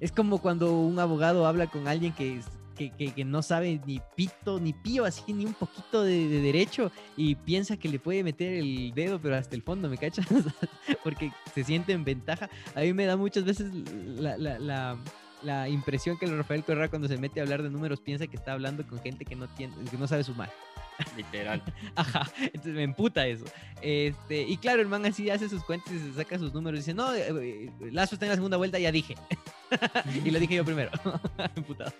es como cuando un abogado habla con alguien que que, que, no sabe ni pito, ni pío, así ni un poquito de, derecho y piensa que le puede meter el dedo, pero hasta el fondo, ¿me cachas? Porque se siente en ventaja. A mí me da muchas veces la, la, la, la impresión que el Rafael Correa cuando se mete a hablar de números piensa que está hablando con gente que no, tiene, que no sabe sumar. Literal. Ajá, entonces me emputa eso. Este, y claro, el man así hace sus cuentas y se saca sus números y dice, no, eh, eh, Lazo está en la segunda vuelta, ya dije. y lo dije yo primero. Emputado.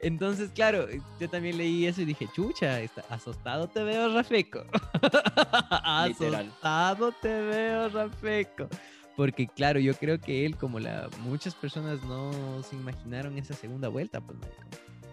Entonces, claro, yo también leí eso y dije, chucha, está, asustado te veo, Rafeco. asustado te veo, Rafeco. Porque claro, yo creo que él, como la, muchas personas no se imaginaron esa segunda vuelta, pues,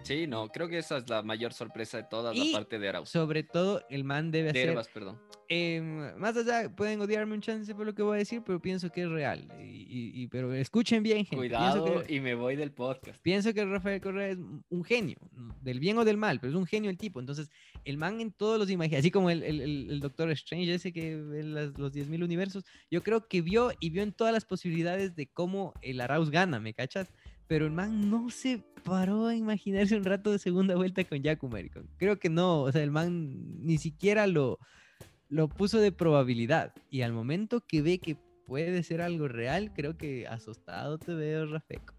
Sí, no, creo que esa es la mayor sorpresa de toda la parte de Arauz. Sobre todo, el man debe de hacer. Herbas, perdón. Em, más allá, pueden odiarme un chance por lo que voy a decir, pero pienso que es real. Y, pero escuchen bien, gente. Cuidado y me voy del podcast. Pienso que Rafael Correa es un genio, del bien o del mal, pero es un genio el tipo. Entonces, el man en todos los imágenes, así como el, el, el, Doctor Strange, ese que ve las, los 10.000 universos, yo creo que vio y vio en todas las posibilidades de cómo el Arauz gana, ¿me cachas? Pero el man no se paró a imaginarse un rato de segunda vuelta con Jack Creo que no, o sea, el man ni siquiera lo, lo puso de probabilidad. Y al momento que ve que puede ser algo real, creo que asustado te veo, Rafeco.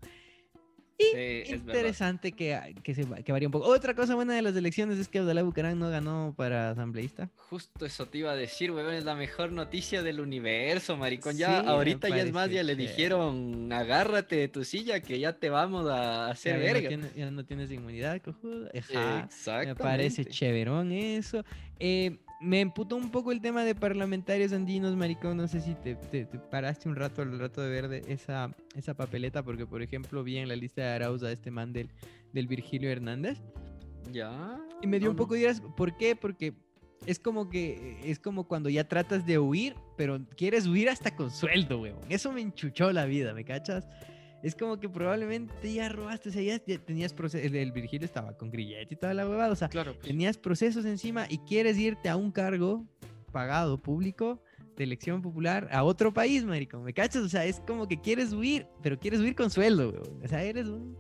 Y interesante que, que, se, que varía un poco. Otra cosa buena de las elecciones es que Abdalá Bucarán no ganó para asambleísta. Justo eso te iba a decir, weón, es la mejor noticia del universo, maricón. Ya ahorita ya es más, ya le dijeron, agárrate de tu silla que ya te vamos a hacer ya, verga. Ya no, tienes, ya no tienes inmunidad, cojudo. Me parece chéverón eso. Eh, me emputó un poco el tema de parlamentarios andinos, maricón. No sé si te, paraste un rato al rato de ver esa, esa papeleta, porque por ejemplo vi en la lista de Arauza este man del, Virgilio Hernández. Ya. Y me dio un poco de ideas. ¿Por qué? Porque es como que es como cuando ya tratas de huir, pero quieres huir hasta con sueldo, weón. Eso me enchuchó la vida, ¿me cachas? Es como que probablemente ya robaste, o sea, ya, tenías procesos, el, Virgilio estaba con grillete y toda la huevada, o sea, claro, pues. tenías procesos encima y quieres irte a un cargo pagado público de elección popular a otro país, marico, ¿me cachas? O sea, es como que quieres huir, pero quieres huir con sueldo, weón. o sea, eres un...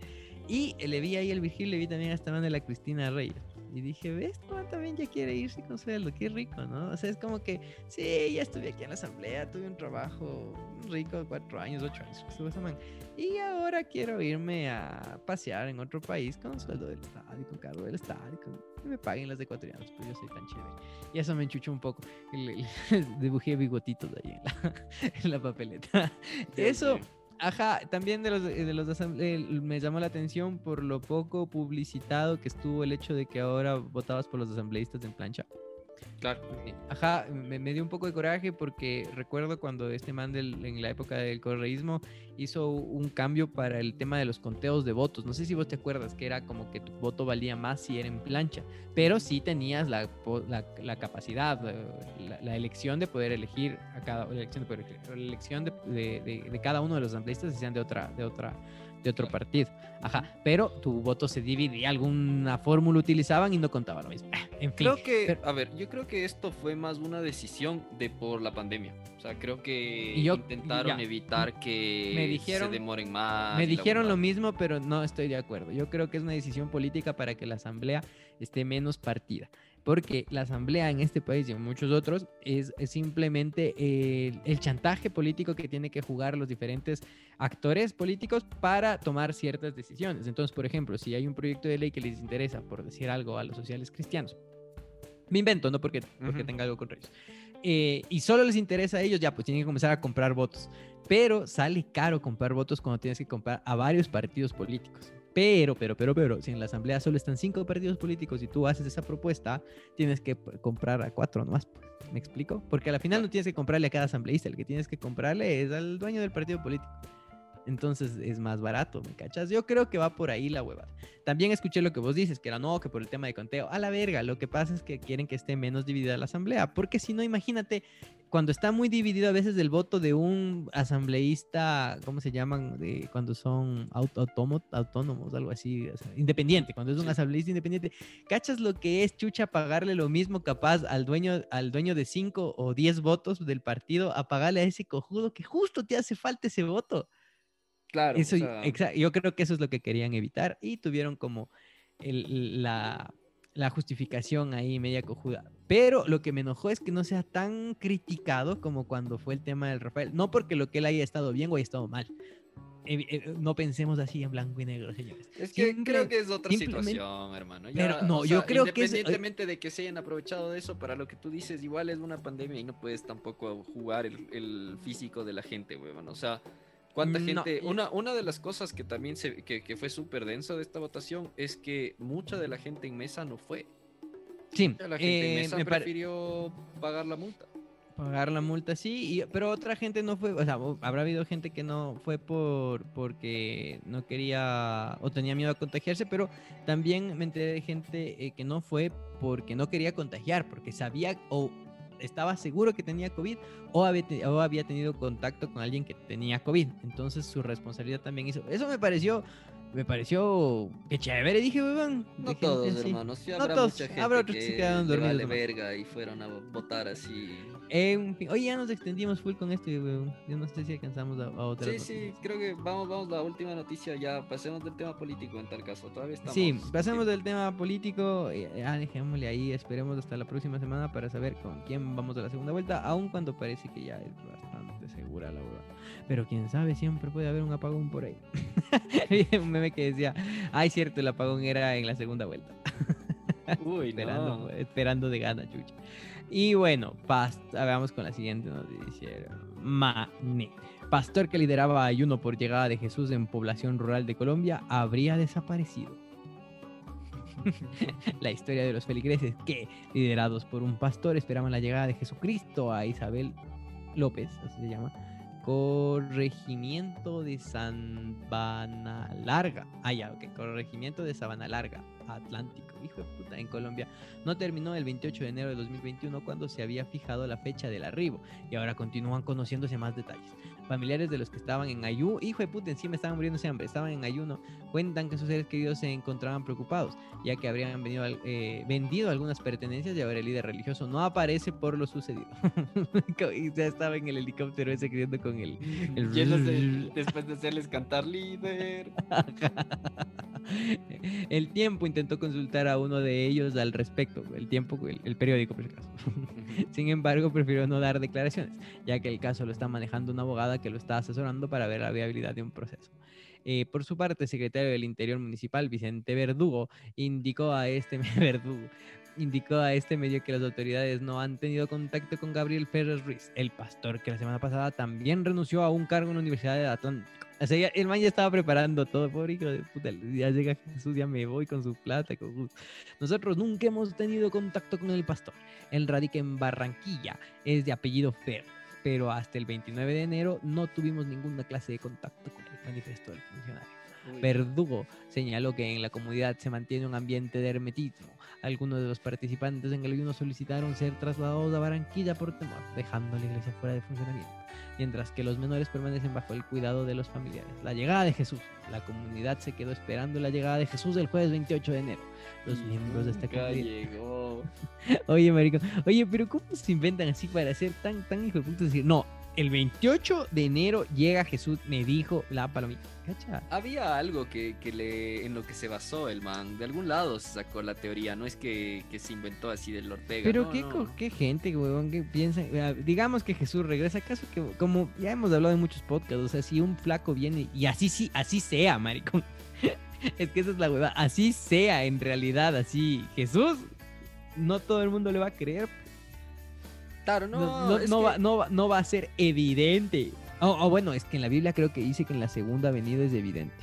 Y le vi ahí al Virgilio, le vi también a esta de la Cristina Reyes. Y dije, ves, no, también ya quiere irse con sueldo, qué rico, ¿no? O sea, es como que, sí, ya estuve aquí en la asamblea, tuve un trabajo rico, cuatro años, ocho años. Y ahora quiero irme a pasear en otro país con sueldo del Estado y con cargo del Estado y que me paguen las ecuatorianas, pues yo soy tan chévere. Y eso me enchuchó un poco. dibujé bigotitos ahí en la, en la papeleta. Eso... Ajá, también de los, de los me llamó la atención por lo poco publicitado que estuvo el hecho de que ahora votabas por los asambleístas en plancha. Claro. Eh, Ajá, me, dio un poco de coraje porque recuerdo cuando este man del- en la época del correísmo hizo un cambio para el tema de los conteos de votos. No sé si vos te acuerdas que era como que tu voto valía más si era en plancha, pero sí tenías la, la, la capacidad, eh, la, elección de poder elegir a cada elección de, poder elegir, la elección de- de cada uno de los asambleístas si sean de otra de otra de otro partido. Ajá, pero tu voto se dividía, alguna fórmula utilizaban y no contaba lo mismo. En fin, Creo que, pero- a ver, yo creo que esto fue más una decisión de por la pandemia. O sea, creo que yo- intentaron ya. evitar que Me dijeron- se demoren más. Me dijeron lo mismo, pero no estoy de acuerdo. Yo creo que es una decisión política para que la asamblea esté menos partida. Porque la asamblea en este país y en muchos otros es, es simplemente el, el chantaje político que tiene que jugar los diferentes actores políticos para tomar ciertas decisiones. Entonces, por ejemplo, si hay un proyecto de ley que les interesa, por decir algo, a los sociales cristianos, me invento, no porque, porque tenga algo contra ellos. eh, y solo les interesa a ellos, ya pues tienen que comenzar a comprar votos. Pero sale caro comprar votos cuando tienes que comprar a varios partidos políticos. Pero, pero, pero, pero, si en la asamblea solo están cinco partidos políticos y tú haces esa propuesta, tienes que comprar a cuatro nomás. pues. ¿Me explico? Porque al final no tienes que comprarle a cada asambleísta, el que tienes que comprarle es al dueño del partido político. Entonces es más barato, ¿me cachas? Yo creo que va por ahí la huevada. También escuché lo que vos dices, que era no, que por el tema de conteo. A la verga, lo que pasa es que quieren que esté menos dividida la asamblea. Porque si no, imagínate, cuando está muy dividido a veces el voto de un asambleísta, ¿cómo se llaman? De, cuando son aut- autómo- autónomos, algo así, o sea, independiente, cuando es un Sí. asambleísta independiente, ¿cachas lo que es chucha pagarle lo mismo capaz al dueño, al dueño de 5 o 10 votos del partido a pagarle a ese cojudo que justo te hace falta ese voto? Claro. Eso, o sea, exa- yo creo que eso es lo que querían evitar y tuvieron como el- la, la justificación ahí media cojuda. Pero lo que me enojó es que no sea tan criticado como cuando fue el tema del Rafael. No porque lo que él haya estado bien o haya estado mal. Eh, eh, no pensemos así en blanco y negro, señores. Es que Simple- creo que es otra situación, hermano. Pero no, yo sea, creo que es- Independientemente de que se hayan aprovechado de eso, para lo que tú dices, igual es una pandemia y no puedes tampoco jugar el, el físico de la gente, weón. O sea, ¿cuánta No, gente? Una, una de las cosas que también se, que, que fue súper denso de esta votación es que mucha de la gente en mesa no fue. Sí, Mucha de la gente en eh, mesa me prefirió pagar la multa. pagar la multa, sí, y- pero otra gente no fue, o sea, habrá habido gente que no fue por porque no quería o tenía miedo a contagiarse, pero también me enteré de gente eh, que no fue porque no quería contagiar, porque sabía o estaba seguro que tenía COVID o había, o había tenido contacto con alguien que tenía COVID. Entonces su responsabilidad también hizo. Eso me pareció, me pareció que chévere, dije, weón. No todos, así. hermanos. Sí No habrá todos, mucha gente habrá otros que se quedaron dormidos vale verga y fueron a votar así. En fin, oye, ya nos extendimos full con esto, weón. Yo no sé si alcanzamos a, a otra. Sí, sí, creo que vamos, vamos, la última noticia ya, pasemos del tema político en tal caso, todavía estamos. Sí, pasamos del del tema político, eh, ya dejémosle ahí, esperemos hasta la próxima semana para saber con quién vamos a la segunda vuelta, aun cuando parece que ya es bastante segura la verdad. Pero quién sabe, siempre puede haber un apagón por ahí. Un meme que decía, ay cierto, el apagón era en la segunda vuelta. Uy, esperando, no. esperando de gana, chucha. Y bueno, pas- vamos con la siguiente noticia. Mané. Pastor que lideraba ayuno por llegada de Jesús en población rural de Colombia habría desaparecido. la historia de los feligreses que, liderados por un pastor, esperaban la llegada de Jesucristo a Isabel López, así se llama, corregimiento de Sabana Larga. Ah, ya, ok, corregimiento de Sabana Larga, Atlántico, hijo de puta, en Colombia. No terminó el 28 de enero de 2021 cuando se había fijado la fecha del arribo y ahora continúan conociéndose más detalles. Familiares de los que estaban en ayuno, hijo de puta, encima estaban muriéndose hambre, estaban en ayuno, cuentan que sus seres queridos se encontraban preocupados, ya que habrían venido, eh, vendido algunas pertenencias y ahora el líder religioso no aparece por lo sucedido. y ya estaba en el helicóptero ese queriendo con el... el Llenos de- después de hacerles cantar líder. el tiempo intentó consultar a uno de ellos al respecto, el tiempo, el, el periódico por si acaso. Sin embargo, prefirió no dar declaraciones, ya que el caso lo está manejando una abogada que lo está asesorando para ver la viabilidad de un proceso. Eh, por su parte, el secretario del Interior Municipal, Vicente Verdugo, indicó a este Verdugo, indicó a este medio que las autoridades no han tenido contacto con Gabriel Ferrer Ruiz, el pastor que la semana pasada también renunció a un cargo en la Universidad de Atlántico. El man ya estaba preparando todo, pobre hijo de puta. Ya llega Jesús, ya me voy con su plata. con Nosotros nunca hemos tenido contacto con el pastor. Él radica en Barranquilla, es de apellido Fer. Pero hasta el 29 de enero no tuvimos ninguna clase de contacto con él, manifestó el funcionario. Verdugo señaló que en la comunidad se mantiene un ambiente de hermetismo. Algunos de los participantes en el ayuno solicitaron ser trasladados a Barranquilla por temor, dejando la iglesia fuera de funcionamiento, mientras que los menores permanecen bajo el cuidado de los familiares. La llegada de Jesús. La comunidad se quedó esperando la llegada de Jesús el jueves 28 de enero. Los miembros de esta comunidad llegó. Oye, marico. Oye, pero ¿cómo se inventan así para ser tan, tan hijo de puta? Decir, no, el 28 de enero llega Jesús, me dijo la palomita. ¿Cacha? Había algo que, que le, en lo que se basó el man. De algún lado se sacó la teoría. No es que, que se inventó así del Ortega. Pero no, qué, no. qué gente, huevón, que piensa. Digamos que Jesús regresa. ¿Acaso que, como ya hemos hablado en muchos podcasts, o sea, si un flaco viene y así sí, así sea, maricón. es que esa es la huevada. Así sea, en realidad, así. Jesús, no todo el mundo le va a creer. Claro, No, no, no, no que- va, no, va, no va a ser evidente. Oh, oh, bueno, es que en la Biblia creo que dice que en la segunda venida es evidente.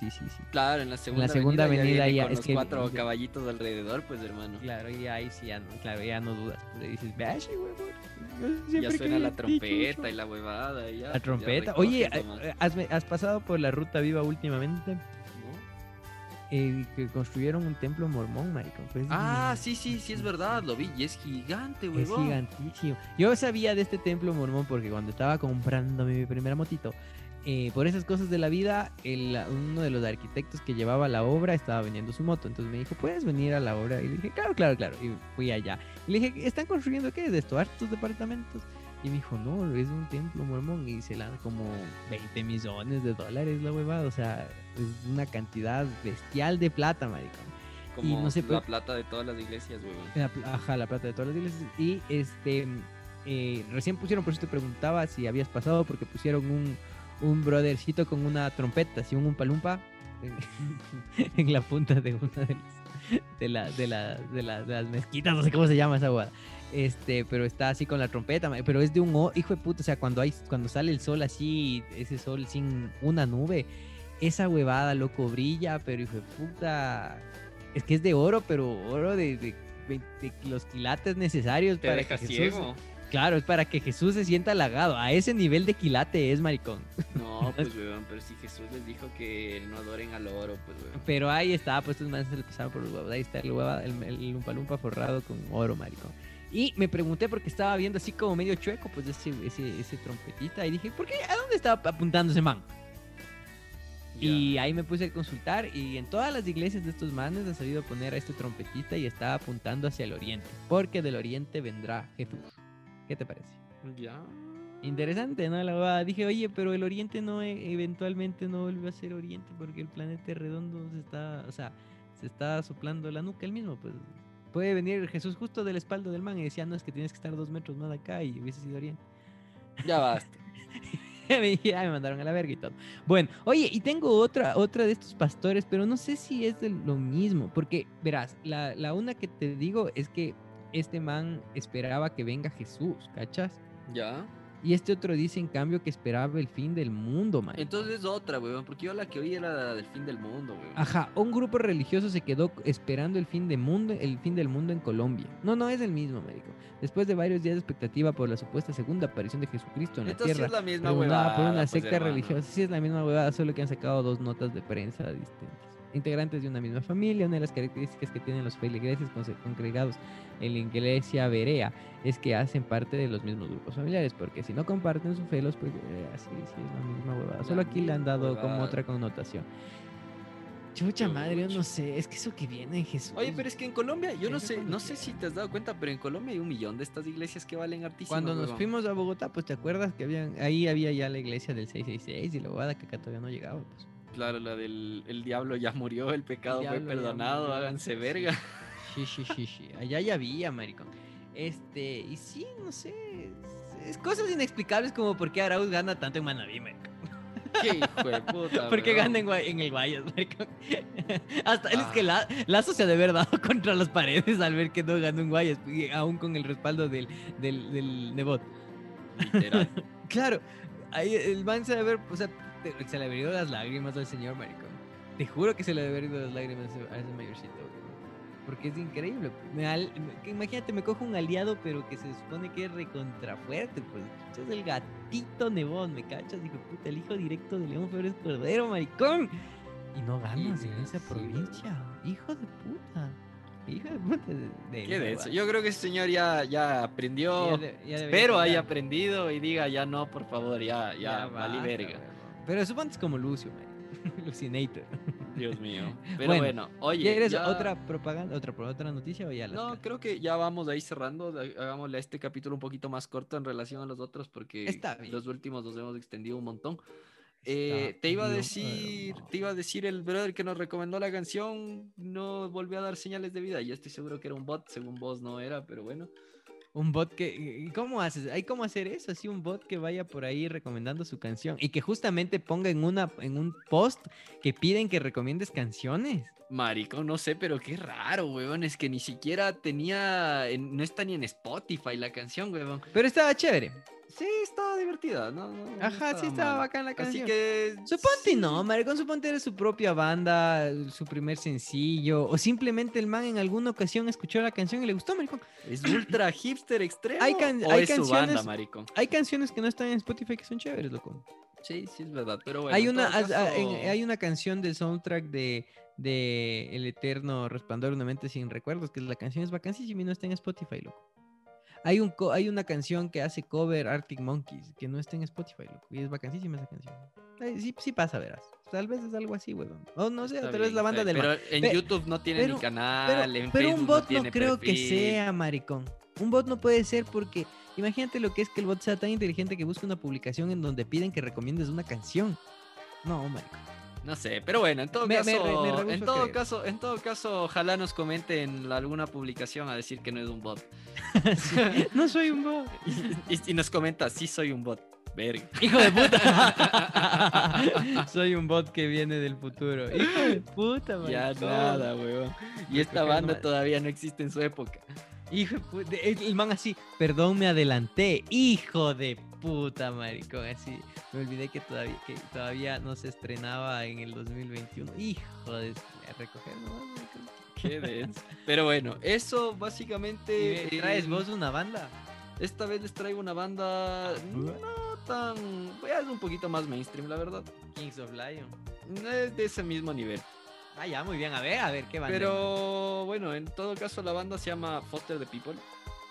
Sí, sí, sí. Claro, en la segunda, segunda avenida, avenida ya, ya, con es los que- cuatro que- caballitos alrededor, pues hermano. Claro, y ahí sí ya no, claro, ya no dudas. Pues le dices, huevón, Ya suena la trompeta dicho". y la huevada. y ya, La ya trompeta. recoges Oye, nomás, eh, ¿has, has pasado por la ruta viva últimamente? Eh, que construyeron un templo mormón, maricón. pues, Ah, sí, sí, sí, es verdad, lo vi y es gigante, Es huevón. gigantísimo. Yo sabía de este templo mormón porque cuando estaba comprando mi primera motito, eh, por esas cosas de la vida, el- uno de los arquitectos que llevaba la obra estaba vendiendo su moto. Entonces me dijo, ¿puedes venir a la obra? Y le dije, claro, claro, claro. Y fui allá. Y le dije, ¿están construyendo qué es esto? ¿Hartos departamentos? Y me dijo, no, es un templo mormón. Y se la como 20 millones de dólares la huevada. O sea, es una cantidad bestial de plata, maricón. Como no sé, la plata de todas las iglesias, huevón. Ajá, la plata de todas las iglesias. Y este eh, recién pusieron, por eso te preguntaba si habías pasado, porque pusieron un, un brothercito con una trompeta, así un umpalumpa, en, en la punta de una de las, de, la, de, la, de, la- de las mezquitas, no sé cómo se llama esa guada. Este, pero está así con la trompeta, pero es de un hijo de puta, o sea, cuando hay, cuando sale el sol así, ese sol sin una nube, esa huevada, loco, brilla, pero hijo de puta, es que es de oro, pero oro de, de, 20 los quilates necesarios Te para deja que Jesús, ciego. claro, es para que Jesús se sienta halagado, a ese nivel de quilate es maricón. No, pues, huevón, pero si Jesús les dijo que no adoren al oro, pues, huevón. Pero ahí está, pues estos manes se le pasaban por los huevos. Ahí está el, hueva, el, el lumpa lumpa forrado con oro, maricón. Y me pregunté porque estaba viendo así como medio chueco, pues ese, ese, ese trompetita. Y dije, ¿por qué? ¿A dónde estaba apuntando ese man? Y ahí me puse a consultar y en todas las iglesias de estos manes ha sabido poner a este trompetista y está apuntando hacia el oriente. Porque del oriente vendrá Jesús. ¿Qué te parece? Ya. Interesante, ¿no? La. Dije, oye, pero el Oriente no e- eventualmente no vuelve a ser Oriente porque el planeta redondo se está, o sea, se está soplando la nuca el mismo, pues. Puede venir Jesús justo del espaldo del man y decía, no, es que tienes que estar dos metros más acá y hubiese sido Oriente. Ya basta. "Ay, me mandaron a la verga y todo. Bueno, oye, y tengo otra, otra de estos pastores, pero no sé si es de lo mismo, porque verás, la, la una que te digo es que este man esperaba que venga Jesús, ¿cachas? Ya. Y este otro dice, en cambio, que esperaba el fin del mundo, man. Entonces otra, weón, porque yo la que oí era la del fin del mundo, weón. Ajá, un grupo religioso se quedó esperando el fin, de mundo, el fin del mundo en Colombia. No, no es el mismo, médico. Después de varios días de expectativa por la supuesta segunda aparición de Jesucristo en la Entonces tierra, es la misma huevada. por una pues, secta religiosa. Sí, es la misma huevada, solo que han sacado dos notas de prensa distintas. Integrantes de una misma familia, una de las características que tienen los feligreses congregados en la iglesia berea es que hacen parte de los mismos grupos familiares, porque si no comparten su fe, los pues, eh, así, sí, es la misma huevada. La Solo aquí le han misma dado como otra connotación. Chucha madre, yo no sé, es que eso que viene en Jesús. Oye, pero es que en Colombia, yo no sé, no sé si te has dado cuenta, pero en Colombia hay un millón de estas iglesias que valen hartísimo. Cuando nos huevón. fuimos a Bogotá, pues te acuerdas que habían, ahí había ya la iglesia del 666 y la huevada que acá todavía no llegaba. Pues. Claro, la del el diablo ya murió, el pecado fue perdonado, háganse sí. verga. Sí, sí, sí, sí. Allá ya había, maricón. Este, y sí, no sé. Es, cosas inexplicables como por qué Arauz gana tanto en Manaví, maricón. Qué hijo de puta. ¿Por qué gana en, en el Guayas, maricón? Hasta él es que Ah. la, Lazo se ha de haber dado contra las paredes al ver que no ganó en Guayas, y aún con el respaldo del, del, del Nebot. Literal. Claro, ahí el man se debe haber, o sea, te- se le abrieron las lágrimas al señor, maricón. Te juro que se le abrieron las lágrimas a ese- mayorcito, güey. Porque es increíble. pues. Me al- que imagínate, me cojo un aliado, pero que se supone que es recontrafuerte. Pues es el gatito nevón, ¿me cachas? Dijo, puta, el hijo directo de León Febres Cordero, maricón. Y no ganas en esa sí, provincia. Hijo de puta. Hijo de puta. De, de- Qué de- denso. Yo creo que ese señor ya, ya aprendió. ya de- ya Espero haya aprendido y diga ya no, por favor, ya, ya, basta, verga. Pero suponte es como Lucio, man. Lucinator. Dios mío. Pero Bueno, bueno, oye. ¿Quieres ya- otra propaganda, otra, otra noticia o ya No, creo que ya vamos ahí cerrando. Hagámosle a este capítulo un poquito más corto en relación a los otros porque los últimos nos hemos extendido un montón. Eh, te iba a decir, te iba a decir el brother que nos recomendó la canción, no volvió a dar señales de vida. Yo estoy seguro que era un bot, según vos no era, pero bueno. Un bot que. ¿y ¿Cómo haces? ¿Hay cómo hacer eso? Así un bot que vaya por ahí recomendando su canción y que justamente ponga en, una, en un post que piden que recomiendes canciones. Marico, no sé, pero qué raro, weón. Es que ni siquiera tenía, en- no está ni en Spotify la canción, weón. Pero estaba chévere. Sí, estaba divertida, ¿no? no- no Ajá, sí estaba mal. bacán la Así canción. que. Suponte sí. no, maricón, suponte era su propia banda, su primer sencillo, o simplemente el man en alguna ocasión escuchó la canción y le gustó, maricón. ¿Es ultra hipster extremo? Hay can- o hay es su banda, canciones- marico? Hay canciones que no están en Spotify que son chéveres, loco. Sí, sí, es verdad, pero bueno. hay, una, caso- hay una canción del soundtrack de, de El Eterno Resplandor de una mente sin recuerdos, que la canción es vacancísima y no está en Spotify, loco. Hay, un hay una canción que hace cover Arctic Monkeys, que no está en Spotify, loco, y es vacancísima esa canción. Sí, sí pasa, verás. Tal vez es algo así, weón. O no sé, Está tal vez la banda del. Pero en Pe- YouTube no tiene pero- ni canal, Pero, en pero Facebook un bot no, tiene creo que sea, maricón. Un bot no puede ser porque imagínate lo que es que el bot sea tan inteligente que busque una publicación en donde piden que recomiendes una canción. No, maricón. No sé, pero bueno, en todo Me- me caso, me rehúso en todo creer. caso, en todo caso, ojalá nos comenten alguna publicación a decir que no es un bot. Sí, No soy un bot. y, y nos comenta, sí soy un bot. Verga. Hijo de puta. soy un bot que viene del futuro. Hijo de puta, maricón. Ya nada, weón. Y esta banda todavía no existe en su época. Hijo de puta. El el man así, perdón, me adelanté. Hijo de puta, maricón. Así, me olvidé que todavía, que todavía no se estrenaba en el 2021. Hijo de... a recoger nomás. Qué denso. Pero bueno, eso ¿Y básicamente. me ¿Traes vos una banda? Esta vez les traigo una banda no tan. Es un poquito más mainstream, la verdad. Kings of Lion. Es de ese mismo nivel. Ah, ya, muy bien. A ver, a ver, ¿qué banda? Pero bueno, en todo caso, la banda se llama Foster the People.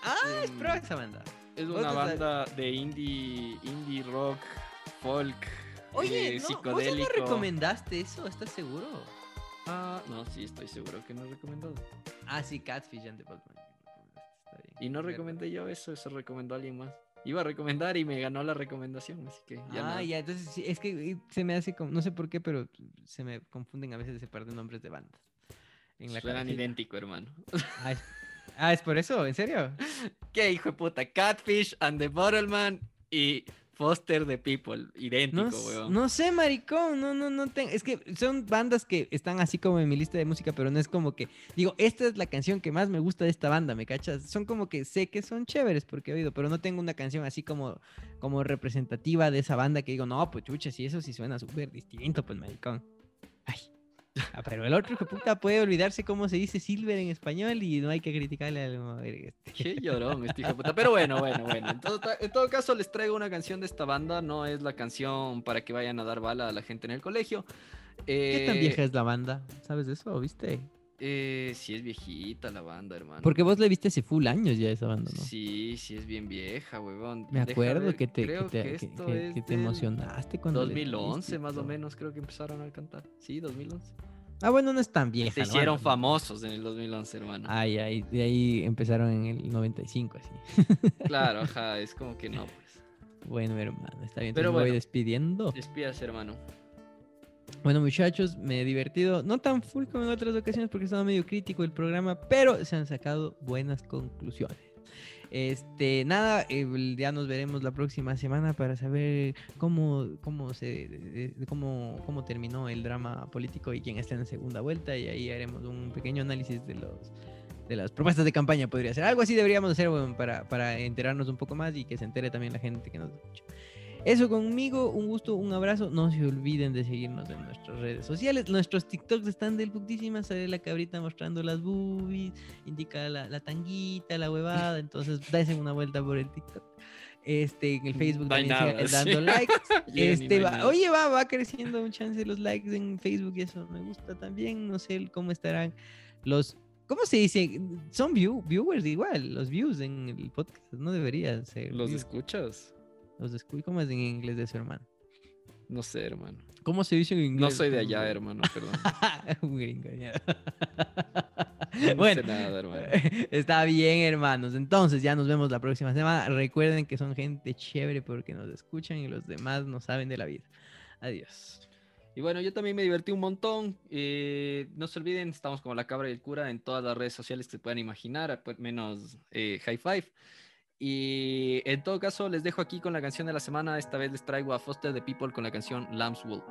Ah, es pro esa banda. Es una sabes- banda de indie, indie rock, folk, Oye, eh, no, ¿vos ya no psicodélico. recomendaste eso? ¿Estás seguro? Ah, no, sí, estoy seguro que no he recomendado. Ah, sí, Catfish and the Batman. Está bien. Y no recomendé yo eso, eso recomendó alguien más. Iba a recomendar y me ganó la recomendación, así que ya ah, ya, entonces sí, es que se me hace como, no sé por qué, pero se me confunden a veces ese par de nombres de bandas. En la Suenan idéntico, hermano. Es, ah, ¿es por eso? ¿En serio? ¿Qué hijo de puta? Catfish and the Bottleman y Foster the People. Idéntico, No, weón. no sé, maricón, no, no, no tengo, es que son bandas que están así como en mi lista de música, pero no es como que, digo, esta es la canción que más me gusta de esta banda, ¿me cachas? Son como que sé que son chéveres porque he oído, pero no tengo una canción así como, como representativa de esa banda que digo, no, pues chucha, si eso sí suena súper distinto, pues maricón. Ay. Ah, pero el otro hijo de puta puede olvidarse cómo se dice silver en español y no hay que criticarle al verga este. Qué llorón este hijo de puta. Pero bueno, bueno, bueno. En todo, ta- en todo caso, les traigo una canción de esta banda. No es la canción para que vayan a dar bala a la gente en el colegio. ¿Qué tan Eh, vieja es la banda? ¿Sabes de eso? ¿Viste? Eh, sí es viejita la banda, hermano. Porque vos le viste hace full años ya esa banda, ¿no? Sí, sí es bien vieja, huevón. Me acuerdo ver, que te, que creo te, que que- esto que- es que te del emocionaste cuando les 2011 viste más o menos creo que empezaron a cantar. Sí, 2011. Ah, bueno, no es tan vieja. Se hicieron famosos en el 2011, hermano. Ay, ay, de ahí empezaron en el 95, así. Claro, ajá, es como que no, pues. Bueno, hermano, está bien. Pero Pero me voy bueno. despidiendo. Despídase, hermano. Bueno, muchachos, me he divertido. No tan full como en otras ocasiones porque estaba medio crítico el programa, pero se han sacado buenas conclusiones. Este, nada, ya nos veremos la próxima semana para saber cómo, cómo se cómo, cómo terminó el drama político y quién está en la segunda vuelta. Y ahí haremos un pequeño análisis de los de las propuestas de campaña, podría ser. Algo así deberíamos hacer bueno, para, para enterarnos un poco más y que se entere también la gente que nos escucha. Eso conmigo, un gusto, un abrazo. No se olviden de seguirnos en nuestras redes sociales. Nuestros TikToks están del putísimas. Sale la cabrita mostrando las boobies, indica la, la tanguita, la huevada. Entonces, dense una vuelta por el TikTok. Este, en el Facebook No hay también nada, sigan sí. dando likes. Este, va- oye, va, va creciendo un chance los likes en Facebook y eso me gusta también. No sé cómo estarán los. ¿Cómo se dice? Son view- viewers igual, los views en el podcast. No deberían ser. ¿Los views. escuchas? Los escu- ¿Cómo es en inglés de eso, hermano? No sé, hermano. ¿Cómo se dice en inglés? No soy de allá, hermano, perdón. Un gringo, ya. No bueno, sé nada, hermano. está bien, hermanos. Entonces, ya nos vemos la próxima semana. Recuerden que son gente chévere porque nos escuchan y los demás no saben de la vida. Adiós. Y bueno, yo también me divertí un montón. Eh, no se olviden, estamos como la cabra y el cura en todas las redes sociales que se puedan imaginar, menos eh, High Five. Y en todo caso, les dejo aquí con la canción de la semana. Esta vez les traigo a Foster the People con la canción Lamb's Wool.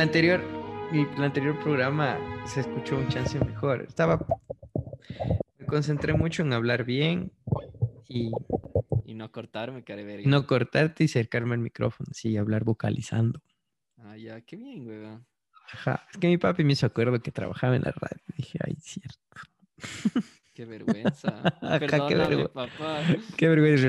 El anterior, el, anterior programa se escuchó un chance mejor. Estaba. Me concentré mucho en hablar bien y Y no cortarme, care verga. no cortarte y acercarme al micrófono, sí, hablar vocalizando. Ah, ya, qué bien, weón. Ajá. Es que mi papi me hizo acuerdo que trabajaba en la radio. Dije, ay, cierto. Qué vergüenza. Ajá, qué Perdóname, vergü- papá. Qué vergüenza.